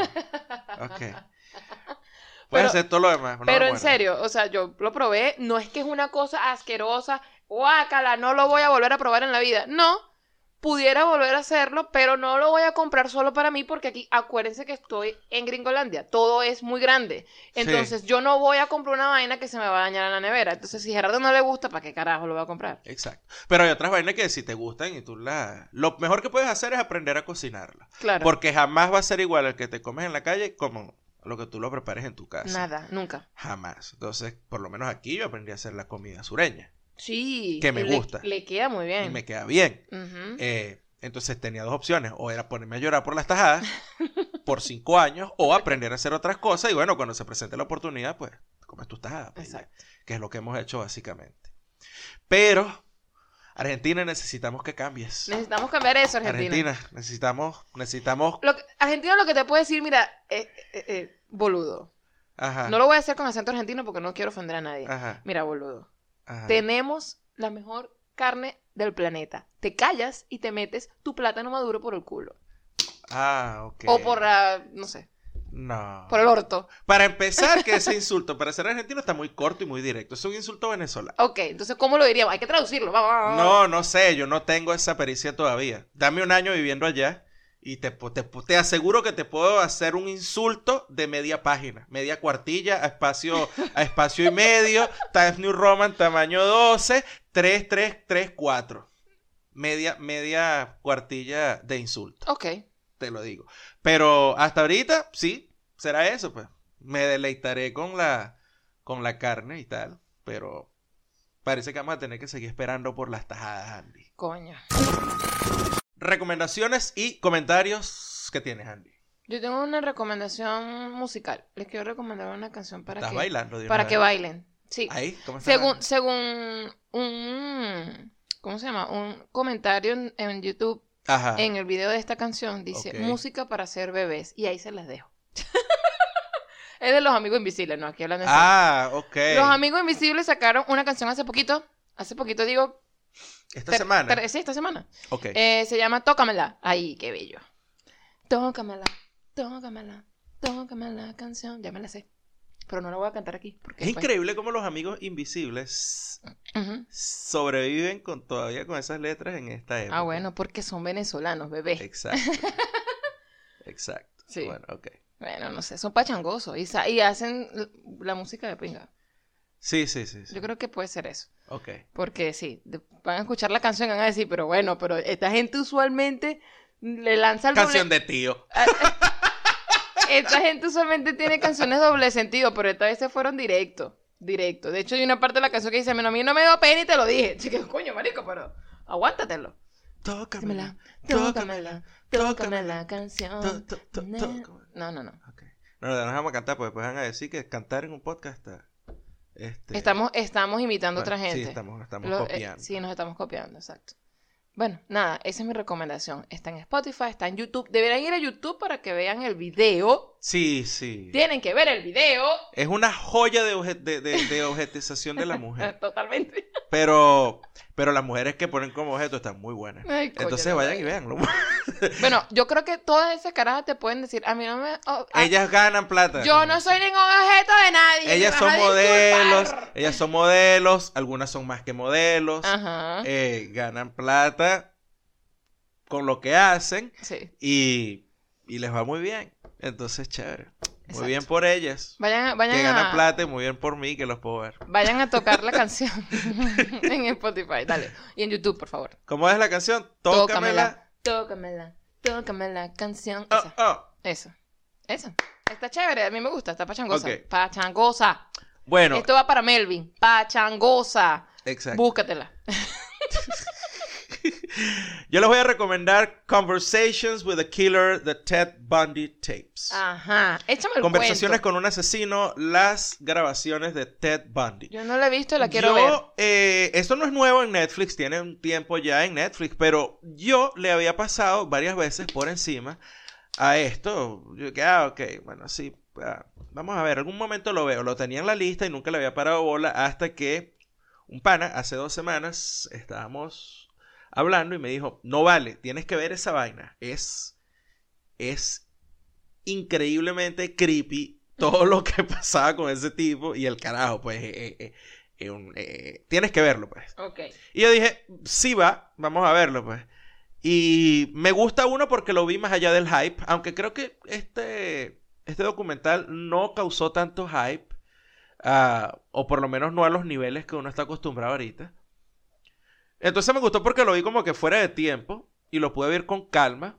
Ok. Puedes Pero- hacer todo lo demás. no Pero en serio, o sea, yo lo probé. No es que es una cosa asquerosa. Guácala, no lo voy a volver a probar en la vida. No, pudiera volver a hacerlo, pero no lo voy a comprar solo para mí porque aquí, acuérdense que estoy en Gringolandia. Todo es muy grande. Entonces, yo no voy a comprar una vaina que se me va a dañar en la nevera. Entonces, si Gerardo no le gusta, ¿para qué carajo lo voy a comprar? Exacto. Pero hay otras vainas que si te gustan y tú las... Lo mejor que puedes hacer es aprender a cocinarlas. Claro. Porque jamás va a ser igual el que te comes en la calle como lo que tú lo prepares en tu casa. Nada, nunca. Jamás. Entonces, por lo menos aquí yo aprendí a hacer la comida sureña. Sí. Que me le- gusta. Le, queda muy bien. Y me queda bien. Eh, entonces tenía dos opciones. O era ponerme a llorar por las tajadas. por cinco años o aprender a hacer otras cosas y bueno, cuando se presente la oportunidad, pues comes tú estás, Exacto. que es lo que hemos hecho básicamente. Pero, Argentina, necesitamos que cambies. Necesitamos cambiar eso, Argentina. Argentina, necesitamos, necesitamos, Lo que- Argentina lo que te puede decir, mira, eh, eh, eh, boludo. ajá, No lo voy a hacer con acento argentino porque no quiero ofender a nadie. ajá, Mira, boludo. Ajá. Tenemos la mejor carne del planeta. Te callas y te metes tu plátano maduro por el culo. Ah, ok. O por la, no sé, No. por el orto. Para empezar, que ese insulto, para ser argentino, está muy corto y muy directo. Es un insulto venezolano. Ok, entonces, ¿cómo lo diríamos? Hay que traducirlo. No, no sé, yo no tengo esa pericia todavía. Dame un año viviendo allá y te, te, te aseguro que te puedo hacer un insulto de media página, media cuartilla, a espacio, a espacio y medio, Times New Roman, tamaño 12, 3, 3, 3, 4. Media, media cuartilla de insulto, Ok. te lo digo. Pero hasta ahorita, sí, será eso, pues. Me deleitaré con la, con la carne y tal, pero parece que vamos a tener que seguir esperando por las tajadas, Andy. Coño. Recomendaciones y comentarios que tienes, Andy. Yo tengo una recomendación musical. Les quiero recomendar una canción para Estás que, bailando. de para que bailen. Sí. Ahí, ¿cómo estás? Según, según un, ¿cómo se llama? Un comentario en, en YouTube, Ajá. en el video de esta canción, dice música para hacer bebés. Y ahí se las dejo. es de los amigos invisibles, ¿no? Aquí hablando en serio. Ah, ok. Los amigos invisibles sacaron una canción hace poquito. Hace poquito digo. Esta ter- semana. ter- sí, esta semana. Ok. Eh, se llama Tócamela. Ay, qué bello. Tócamela, tócamela, tócame la canción. Ya me la sé. Pero no la voy a cantar aquí. Porque es después- increíble cómo los amigos invisibles sobreviven con todavía con esas letras en esta época. Ah, bueno, porque son venezolanos, bebé. Exacto. Exacto. Sí. Bueno, ok. Bueno, no sé, son pachangosos y, y hacen la música de pinga. Sí, sí, sí. sí. Yo creo que puede ser eso. Ok. Porque sí, van a escuchar la canción y van a decir, pero bueno, pero esta gente usualmente le lanza el doble- Canción de tío. Esta gente usualmente tiene canciones doble sentido, pero esta vez se fueron directo. Directo. De hecho, hay una parte de la canción que dice, "Bueno, a mí no me dio pena y te lo dije. Chique, coño, marico, pero aguántatelo. Tócamela. Tócamela, Tócamela. tócame la canción. No, no, no. No, no, no vamos a cantar porque después van a decir que cantar en un podcast está. Este, Estamos, estamos imitando a otra gente. Sí, estamos, estamos eh, copiando. sí, nos estamos copiando, exacto. Bueno, nada, esa es mi recomendación. Está en Spotify, está en YouTube. Deberán ir a YouTube para que vean el video. Sí, sí. Tienen que ver el video. Es una joya de, obje- de, de- de objetización de la mujer. Totalmente. Pero, pero las mujeres que ponen como objeto están muy buenas. Ay, coño, Entonces vayan y vaya. véanlo. Bueno, yo creo que todas esas carajas te pueden decir, a mí no me... oh, ah, Ellas ganan plata. yo no soy ningún objeto de nadie. Ellas son modelos. disculpar". Ellas son modelos. Algunas son más que modelos. Ajá. eh, ganan plata con lo que hacen Sí. y, y les va muy bien. Entonces, chévere. Muy bien por ellas. Vayan, vayan Que ganan a... plata y muy bien por mí que los puedo ver. Vayan a tocar la canción en Spotify, dale. Y en YouTube, por favor. ¿Cómo es la canción? Tócamela. Tócamela. Tócame la canción. Oh, Esa. oh. Eso. Eso. Está chévere, a mí me gusta, está pachangosa. Ok. Pachangosa. Bueno, Esto va para Melvin. Pachangosa. exacto. Búscatela. Yo les voy a recomendar Conversations with a Killer, The Ted Bundy Tapes. Ajá. Échame el Conversaciones cuento. con un asesino, las grabaciones de Ted Bundy. Yo no la he visto, la quiero yo, ver. eh, esto no es nuevo en Netflix, tiene un tiempo ya en Netflix, pero yo le había pasado varias veces por encima a esto. Yo que, ah, ok, bueno, sí, ah, vamos a ver, algún momento lo veo. Lo tenía en la lista y nunca le había parado bola hasta que un pana, hace dos semanas, estábamos hablando y me dijo, no vale, tienes que ver esa vaina. Es, es increíblemente creepy todo lo que pasaba con ese tipo y el carajo, pues, eh, eh, eh, eh, un- eh, tienes que verlo, pues. Y yo dije, sí va, vamos a verlo, pues. Y me gusta uno porque lo vi más allá del hype, aunque creo que este, este documental no causó tanto hype, ah, o por lo menos no a los niveles que uno está acostumbrado ahorita. Entonces me gustó porque lo vi como que fuera de tiempo y lo pude ver con calma.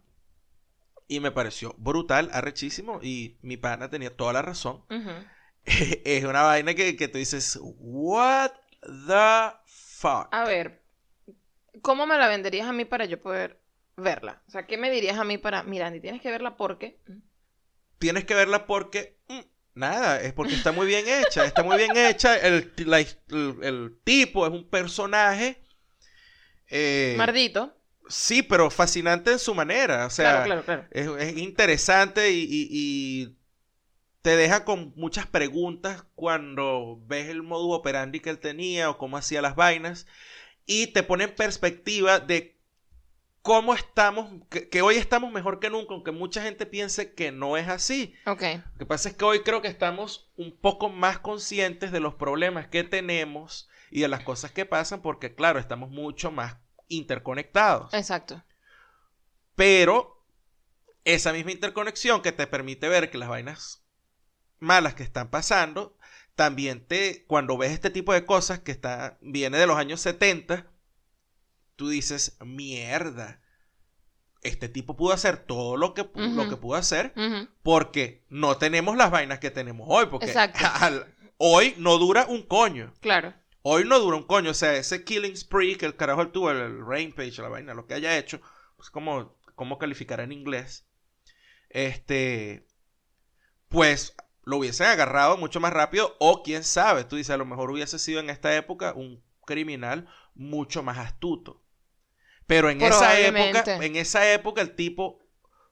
Y me pareció brutal, arrechísimo. Y mi pana tenía toda la razón. Es una vaina que, que tú dices, what the fuck. A ver, ¿cómo me la venderías a mí para yo poder verla? O sea, ¿qué me dirías a mí para, mira, Andy, tienes que verla porque... tienes que verla porque mm, nada, es porque está muy bien hecha, está muy bien hecha, el, la- el- el tipo es un personaje eh, Mardito. sí, pero fascinante en su manera, o sea, claro, claro, claro. es, es interesante y, y- y te deja con muchas preguntas cuando ves el modus operandi que él tenía o cómo hacía las vainas y te pone en perspectiva de cómo estamos, que, que hoy estamos mejor que nunca, aunque mucha gente piense que no es así. Ok. Lo que pasa es que hoy creo que estamos un poco más conscientes de los problemas que tenemos y de las cosas que pasan porque, claro, estamos mucho más interconectados. Exacto. Pero esa misma interconexión que te permite ver que las vainas malas que están pasando, también te, cuando ves este tipo de cosas que está, viene de los años 70, tú dices, mierda, este tipo pudo hacer todo lo que, lo que pudo hacer porque no tenemos las vainas que tenemos hoy, porque al- hoy no dura un coño. Claro. Hoy no dura un coño, o sea, ese killing spree que el carajo él tuvo, el, el rampage, la vaina, lo que haya hecho, pues como, ¿cómo calificar en inglés? Este, pues lo hubiesen agarrado mucho más rápido o quién sabe, tú dices, a lo mejor hubiese sido en esta época un criminal mucho más astuto. Pero en esa época, en esa época el tipo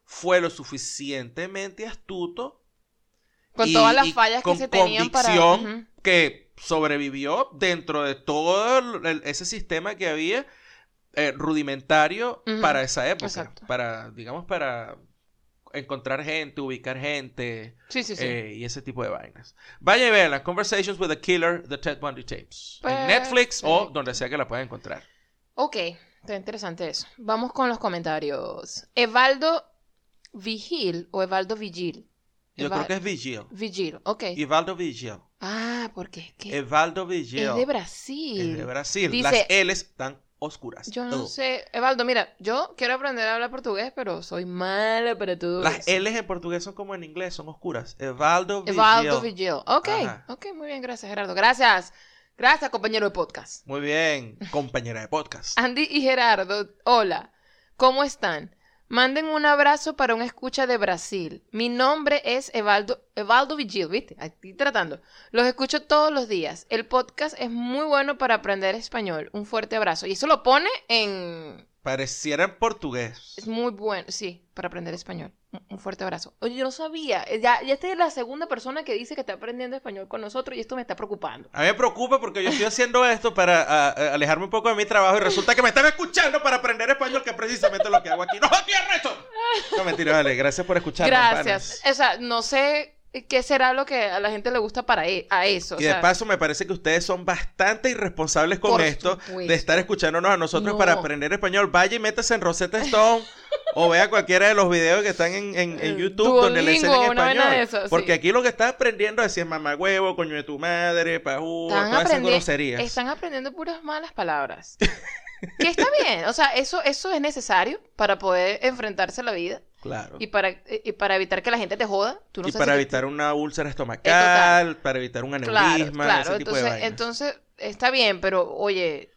fue lo suficientemente astuto Con y- todas las y fallas que con se tenían para. que sobrevivió dentro de todo el- ese sistema que había eh, rudimentario para esa época. exacto. Para, digamos, para encontrar gente, ubicar gente Sí, sí, sí. eh, y ese tipo de vainas. Vaya y vean las Conversations with the Killer, The Ted Bundy Tapes. En Netflix o donde sea que la puedan encontrar. Ok, está interesante eso. Vamos con los comentarios. Evaldo Vigil o Evaldo Vigil. Yo creo que es Vigil. Vigil, ok. Evaldo Vigil. Ah, porque es que Evaldo Vigil. es de Brasil. Es de Brasil. Dice- Las L están oscuras. Yo no sé, Evaldo, mira, yo quiero aprender a hablar portugués, pero soy mala para todo Las eso. L's en portugués son como en inglés, son oscuras. Evaldo Vigil. Evaldo Vigil. Ok, Ajá. ok, muy bien, gracias Gerardo. Gracias. Gracias, compañero de podcast. Muy bien, compañera de podcast. Andy y Gerardo, hola. ¿Cómo están? Manden un abrazo para un escucha de Brasil. Mi nombre es Evaldo, Evaldo Vigil, ¿viste? Aquí tratando. Los escucho todos los días. El podcast es muy bueno para aprender español. Un fuerte abrazo. Y eso lo pone en... Pareciera en portugués. Es muy bueno, sí, para aprender español. Un- fuerte abrazo. Oye, yo no sabía. Eh, Ya, ya esta es la segunda persona que dice que está aprendiendo español con nosotros y esto me está preocupando. A mí me preocupa porque yo estoy haciendo esto para a- a- alejarme un poco de mi trabajo y resulta que me están escuchando para aprender español, que es precisamente lo que hago aquí. ¡No, eso! No, mentira, vale. Gracias por escucharnos, Gracias. panas. O sea, no sé qué será lo que a la gente le gusta para e- a eso. Y de sea, paso, me parece que ustedes son bastante irresponsables con esto supuesto. de estar escuchándonos a nosotros No. para aprender español. Vaya y métase en Rosetta Stone o vea cualquiera de los videos que están en, en- en Eh, YouTube donde le Duolingo, enseñan español. de sí. Porque aquí lo que estás aprendiendo es si es mamagüevo, coño de tu madre, pajú, están, todas esas groserías. están aprendiendo puras malas palabras. que está bien. O sea, eso, eso es necesario para poder enfrentarse a la vida Claro. y para, y para evitar que la gente te joda. Tú no y para si- evitar una úlcera Eh, estomacal, para evitar un aneurisma, claro. ese tipo de Entonces, vainas. entonces, está bien, pero oye,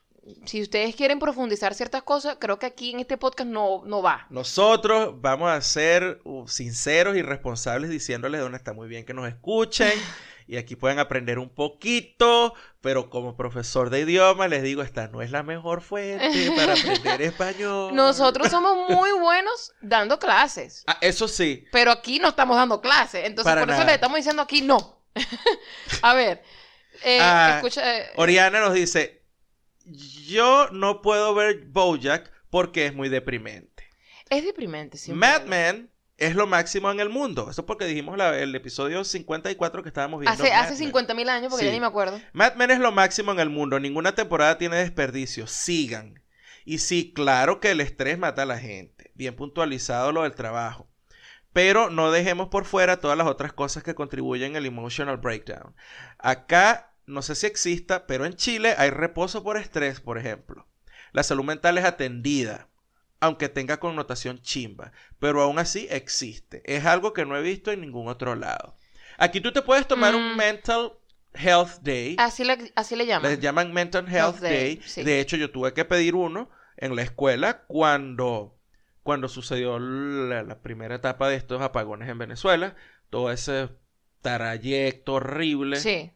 si ustedes quieren profundizar ciertas cosas, creo que aquí en este podcast no, no va. Nosotros vamos a ser uh, sinceros y responsables diciéndoles dónde está muy bien que nos escuchen y aquí pueden aprender un poquito, pero como profesor de idioma les digo, esta no es la mejor fuente para aprender español. Nosotros somos muy buenos dando clases, Ah, eso sí, pero aquí no estamos dando clases. Entonces, Para por eso nada. le estamos diciendo aquí no. a ver, eh, Ah, escucha. eh, Oriana nos dice, yo no puedo ver Bojack porque es muy deprimente. es deprimente, sí. Mad Men es lo máximo en el mundo. Eso porque dijimos la- el episodio 54 que estábamos viendo. Hace, Mad hace Men. 50 mil años, porque Sí. ya ni me acuerdo. Mad Men es lo máximo en el mundo. Ninguna temporada tiene desperdicio. Sigan. Y sí, claro que el estrés mata a la gente. Bien puntualizado lo del trabajo. Pero no dejemos por fuera todas las otras cosas que contribuyen al emotional breakdown. Acá, no sé si exista, pero en Chile hay reposo por estrés, por ejemplo. La salud mental es atendida, aunque tenga connotación chimba, pero aún así existe. Es algo que no he visto en ningún otro lado. Aquí tú te puedes tomar un Mm. Mental Health Day. Así le, así le llaman. Les llaman Mental Health Health Day. Day, sí. De hecho, yo tuve que pedir uno en la escuela cuando, cuando sucedió la, la primera etapa de estos apagones en Venezuela, todo ese trayecto horrible. Sí.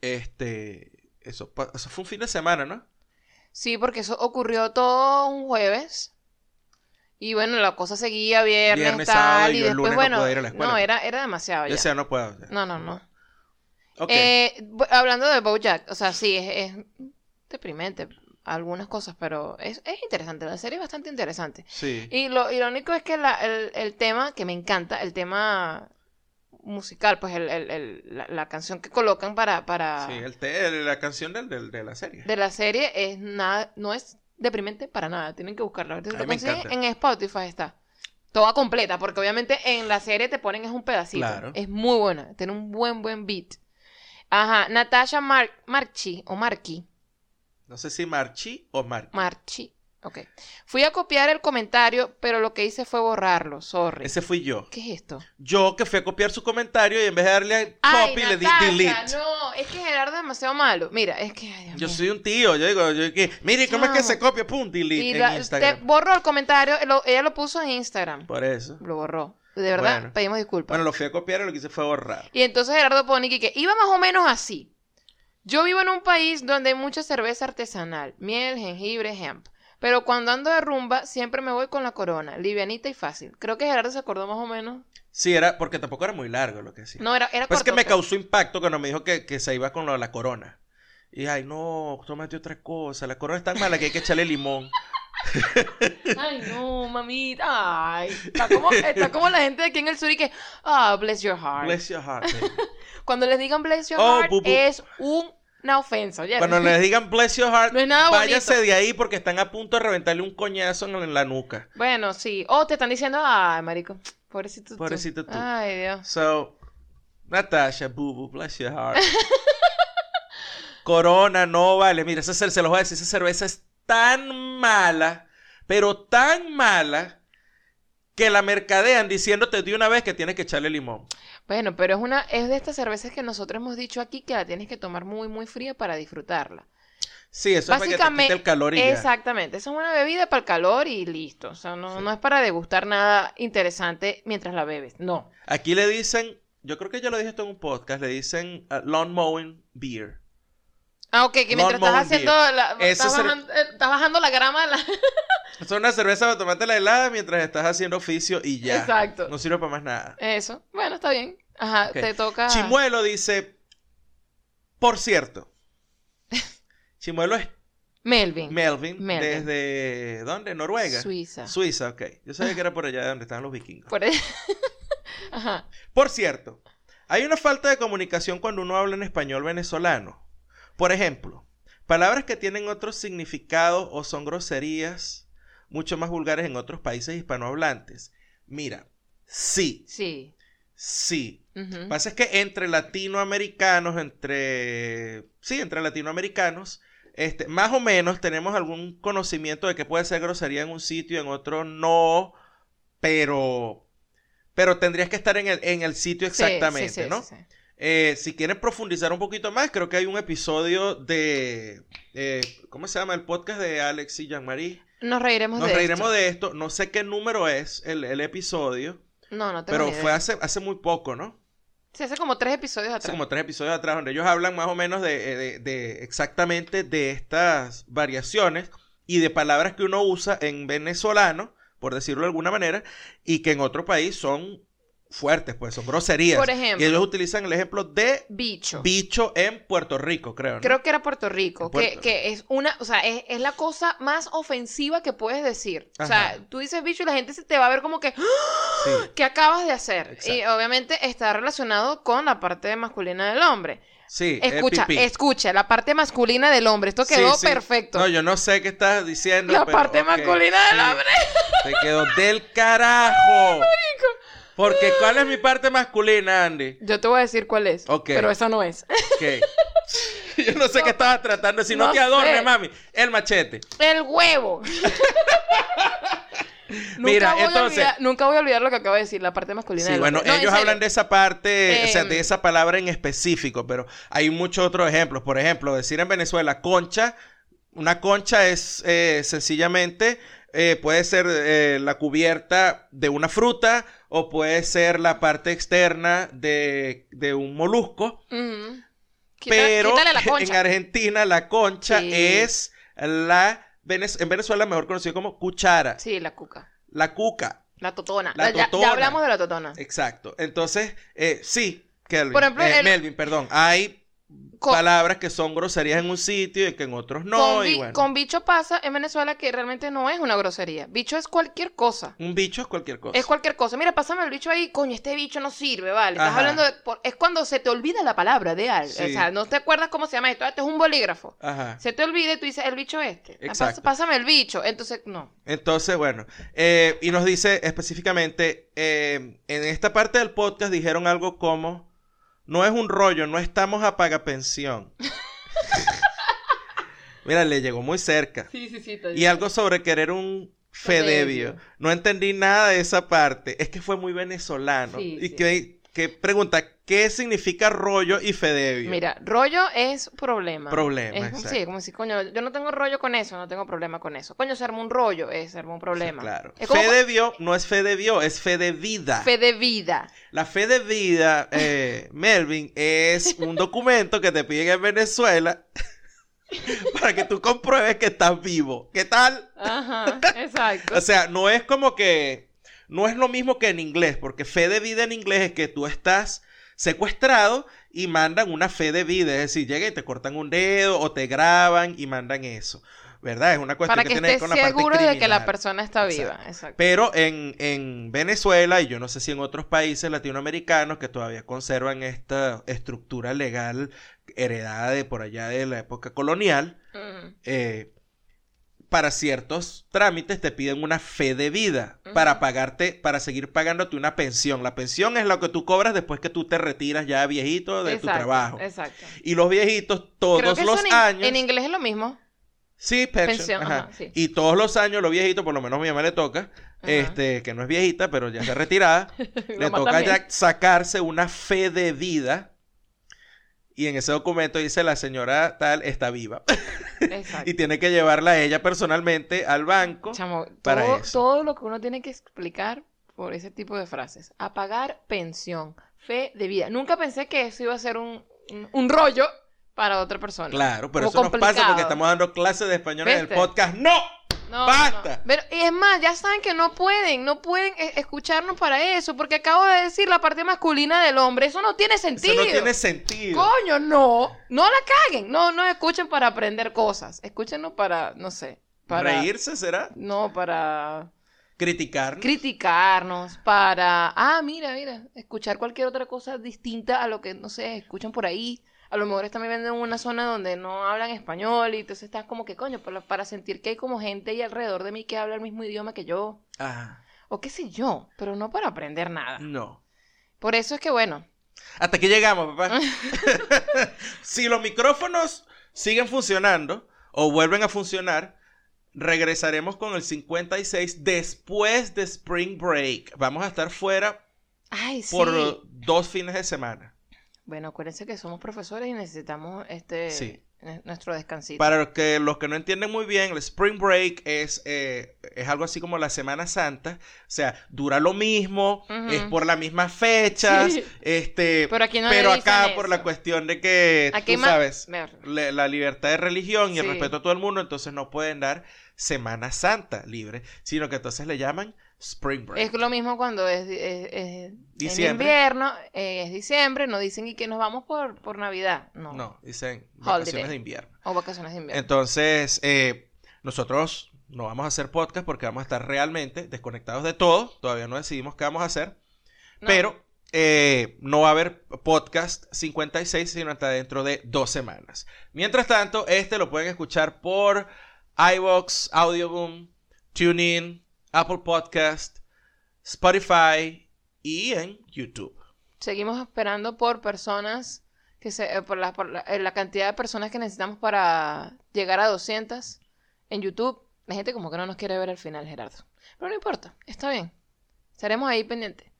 Este, eso, eso fue un fin de semana, ¿no? Sí, porque eso ocurrió todo un jueves. Y bueno, la cosa seguía viernes, Viernes, tal, sábado, y yo el después, lunes no bueno, podía ir a la escuela. no, era, era demasiado Yo ya. decía, no puedo. No, no, no. Ok. Eh, hablando de BoJack, o sea, sí, es, es deprimente algunas cosas, pero es, es interesante, la serie es bastante interesante. sí. Y lo irónico es que la- el, el tema, que me encanta, el tema musical, pues el, el- el- la, la canción que colocan para, para Sí, el la canción del, del- de la serie. de la serie es nada, no es deprimente para nada, tienen que buscarla. Si A lo mí me consiguen, en Spotify está. Toda completa, porque obviamente en la serie te ponen es un pedacito. Claro. Es muy buena, tiene un buen, buen beat. Ajá, Natasha Mar Marchi, o Marchi, No sé si Marchi o Marchi. Marchi, ok. Fui a copiar el comentario, pero lo que hice fue borrarlo, sorry. Ese fui yo. ¿Qué es esto? Yo que fui a copiar su comentario y en vez de darle a Ay, copy le di delete. no, es que Gerardo es demasiado malo. Mira, es que, ay, Dios Yo mío. soy un tío, yo digo, yo que, mire, ¿cómo es que se copia? Pum, delete Y en la- te Instagram. borró el comentario, lo- ella lo puso en Instagram. Por eso. Lo borró. De verdad, Bueno. pedimos disculpas. Bueno, lo fui a copiar y lo que hice fue borrar. Y entonces Gerardo pone que iba más o menos así. Yo vivo en un país donde hay mucha cerveza artesanal, miel, jengibre, hemp. Pero cuando ando de rumba, siempre me voy con la corona, livianita y fácil. Creo que Gerardo se acordó más o menos. Sí, era, porque tampoco era muy largo lo que hacía. No, era, era Pues es que me causó impacto cuando me dijo que, que se iba con lo de la corona. Y ay, no, tómate otra cosa. La corona es tan mala que hay que echarle limón. Ay, no, mamita. Ay. Está como, está como la gente de aquí en el sur y que, ah, bless your heart. Bless your heart. baby. Cuando les digan bless your Oh, heart, bu, bu. es una ofensa. Cuando les digan bless your heart, No es nada váyase bonito. de ahí porque están a punto de reventarle un coñazo en, la nuca. Bueno, sí. O te están diciendo, ay, marico, pobrecito tú. Pobrecito tú. Ay, Dios. So, Natasha, boo boo, bless your heart. Corona, no vale. Mira, esa, se los voy a decir, esa cerveza es tan mala, pero tan mala, que la mercadean diciéndote de una vez que tienes que echarle limón. Bueno, pero es una, es de estas cervezas que nosotros hemos dicho aquí que la tienes que tomar muy, muy fría para disfrutarla. Sí, eso es para que te quite el calor y exactamente. Es una bebida para el calor y listo. O sea, no, Sí. no es para degustar nada interesante mientras la bebes. No. Aquí le dicen, yo creo que ya lo dije esto en un podcast, le dicen uh, lawn mowing beer. Ah, ok, que mientras Lawn estás haciendo la, estás, eh, estás bajando la grama la... Es una cerveza para tomarte la helada mientras estás haciendo oficio y ya. Exacto. No sirve para más nada. Eso. Bueno, está bien. Ajá, te toca... Chimuelo dice, por cierto, Chimuelo es Melvin. Melvin, Melvin. desde, ¿dónde? Noruega. Suiza. Suiza, ok. Yo sabía que era por allá donde estaban los vikingos. Por ahí- Ajá. Por cierto, hay una falta de comunicación cuando uno habla en español venezolano. Por ejemplo, palabras que tienen otros significados o son groserías mucho más vulgares en otros países hispanohablantes. Mira, sí, Sí. sí. Lo que pasa es que entre latinoamericanos, entre... Sí, entre latinoamericanos, este, más o menos tenemos algún conocimiento de que puede ser grosería en un sitio, en otro no, pero... Pero tendrías que estar en el, en el sitio Sí, sí, exactamente, sí, ¿no? sí, sí. Eh, si quieren profundizar un poquito más, creo que hay un episodio de... eh, ¿Cómo se llama? El podcast de Alex y Jean-Marie. Nos reiremos Nos de reiremos esto. de esto. No sé qué número es el, el episodio, No, no tengo pero idea. fue hace, hace muy poco, ¿no? Sí, hace como tres episodios Hace atrás. como tres episodios atrás, donde ellos hablan más o menos de, de- de exactamente de estas variaciones y de palabras que uno usa en venezolano, por decirlo de alguna manera, y que en otro país son fuertes, pues son groserías. Por ejemplo. Y ellos utilizan el ejemplo de Bicho. bicho en Puerto Rico, creo. ¿no? Creo que era Puerto Rico, Puerto- Que, que es una, o sea, es, es la cosa más ofensiva que puedes decir. O sea, tú dices bicho y la gente se te va a ver como que, ¡Ah! Sí. ¿qué acabas de hacer? Exacto. Y obviamente está relacionado con la parte masculina del hombre. Sí, Escucha, escucha, la parte masculina del hombre. Esto quedó sí. perfecto. No, yo no sé qué estás diciendo. la pero, parte masculina del hombre. Te quedó del carajo. Porque ¿cuál es mi parte masculina, Andy? Yo te voy a decir cuál es. Ok. Pero esa no es. Ok. Yo no sé qué estabas tratando. Si no, no te adornes, sé. mami. El machete. El huevo. Mira, nunca entonces- olvidar- nunca voy a olvidar lo que acabo de decir, la parte masculina Sí, del bueno. No, ellos hablan de esa parte, o sea, Em. de esa palabra en específico, pero hay muchos otros ejemplos. Por ejemplo, decir en Venezuela concha, una concha es eh, sencillamente eh, puede ser eh, la cubierta de una fruta o puede ser la parte externa de, de un molusco. Pero la en. Argentina la concha Sí. es la... En Venezuela mejor conocido como cuchara. Sí, la cuca. La cuca. La totona. La ya- totona. Ya, hablamos de la totona. Exacto. Entonces, eh, sí, Kelvin. Por ejemplo, el- Melvin, perdón. Hay Palabras que son groserías en un sitio y que en otros no. con, y bueno. con bicho pasa en Venezuela que realmente no es una grosería. Bicho es cualquier cosa. Un bicho es cualquier cosa. Es cualquier cosa. Mira, pásame el bicho ahí. Coño, este bicho no sirve, vale. Estás Ajá. hablando de. por- Es cuando se te olvida la palabra de algo. Sí. O sea, no te acuerdas cómo se llama esto. Esto es un bolígrafo. Ajá. Se te olvida y tú dices el bicho este. Ah, Exacto. Pásame el bicho. Entonces, no. Entonces, bueno, eh, y nos dice específicamente, eh, en esta parte del podcast dijeron algo como, no es un rollo, no estamos a pagapensión. Mira, le llegó muy cerca. Sí, sí, sí. Y algo sobre querer un fedebio. Fedebio. No entendí nada de esa parte. Es que fue muy venezolano. Sí, y sí. que, que pregunta, ¿qué significa rollo y fedebio? Mira, rollo es problema. Problema, Es, exacto. sí, como decir, coño, yo no tengo rollo con eso, no tengo problema con eso. Coño, se armó un rollo, es, se armó un problema. Claro. Es como Fe de Dios no es fe de Dios, es fe de vida. fe de vida. La fe de vida, eh, Melvin, es un documento que te piden en Venezuela para que tú compruebes que estás vivo. ¿Qué tal? Ajá, exacto. O sea, no es como que, no es lo mismo que en inglés, porque fe de vida en inglés es que tú estás secuestrado y mandan una fe de vida, es decir, llegan y te cortan un dedo o te graban y mandan eso, ¿verdad? Es una cuestión Para que, que tiene que ver estés con la parte seguro de que la persona está viva. Exacto. Pero en, en Venezuela, y yo no sé si en otros países latinoamericanos que todavía conservan esta estructura legal heredada de por allá de la época colonial, Ujú. eh, para ciertos trámites te piden una fe de vida para pagarte, para seguir pagándote una pensión. La pensión es lo que tú cobras después que tú te retiras ya viejito de tu trabajo. Exacto. Y los viejitos todos los en, años... en inglés es lo mismo. Sí, pension, Pensión, ajá. ajá, sí. Y todos los años los viejitos, por lo menos a mi mamá le toca, Ajá. este, que no es viejita, pero ya está retirada, le toca también. ya sacarse una fe de vida. Y en ese documento dice la señora tal está viva. Exacto. y tiene que llevarla a ella personalmente al banco. Chamo, para todo, eso. todo lo que uno tiene que explicar por ese tipo de frases. Apagar pensión, fe de vida. Nunca pensé que eso iba a ser un, un, un rollo para otra persona. Claro, pero Como eso nos pasa porque estamos dando clases de español en el podcast. ¡No! No, ¡Basta! no. Pero, y es más, ya saben que no pueden, no pueden eh, escucharnos para eso, porque acabo de decir la parte masculina del hombre. Eso no tiene sentido. Eso no tiene sentido. Coño, no. No la caguen. No, no escuchen para aprender cosas. Escúchenlo para, no sé. Para. ¿Reírse será? No, para ¿Criticar? criticarnos, para, ah, mira, mira, escuchar cualquier otra cosa distinta a lo que, no sé, escuchan por ahí. A lo mejor están viviendo en una zona donde no hablan español y entonces estás como que, coño, para, para sentir que hay como gente ahí alrededor de mí que habla el mismo idioma que yo. Ah, O qué sé yo, pero no para aprender nada. no. Por eso es que, bueno, Hasta aquí llegamos, papá. si los micrófonos siguen funcionando o vuelven a funcionar, regresaremos con el 56 después de Spring Break. Vamos a estar fuera ay, sí. por dos fines de semana. Bueno, acuérdense que somos profesores y necesitamos este Sí. nuestro descansito. Para los que, los que no entienden muy bien, el Spring Break es, eh, es algo así como la Semana Santa. O sea, dura lo mismo, es por las mismas fechas. Sí. Este, Pero aquí no pero acá por la cuestión de que, Aquí tú sabes, la libertad de religión y el respeto a todo el mundo, entonces no pueden dar Semana Santa libre, sino que entonces le llaman Spring Break. Es lo mismo cuando es, es- es en Diciembre. invierno, eh, es diciembre, no dicen y que nos vamos por, por Navidad, no. No, dicen Holiday. vacaciones de invierno. O vacaciones de invierno. Entonces, eh, nosotros no vamos a hacer podcast porque vamos a estar realmente desconectados de todo. Todavía no decidimos qué vamos a hacer. No. Pero eh, no va a haber podcast 56, sino hasta dentro de dos semanas. Mientras tanto, este lo pueden escuchar por iVoox, Audioboom, TuneIn, Apple Podcast, Spotify y en YouTube. Seguimos esperando por personas, que se, eh, por, la, por la, eh, la cantidad de personas que necesitamos para llegar a 200 en YouTube. La gente como que no nos quiere ver al final, Gerardo. Pero no importa, está bien. Estaremos ahí pendientes.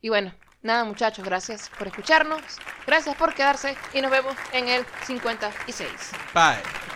Y bueno, nada muchachos, gracias por escucharnos, gracias por quedarse y nos vemos en el 56. Bye.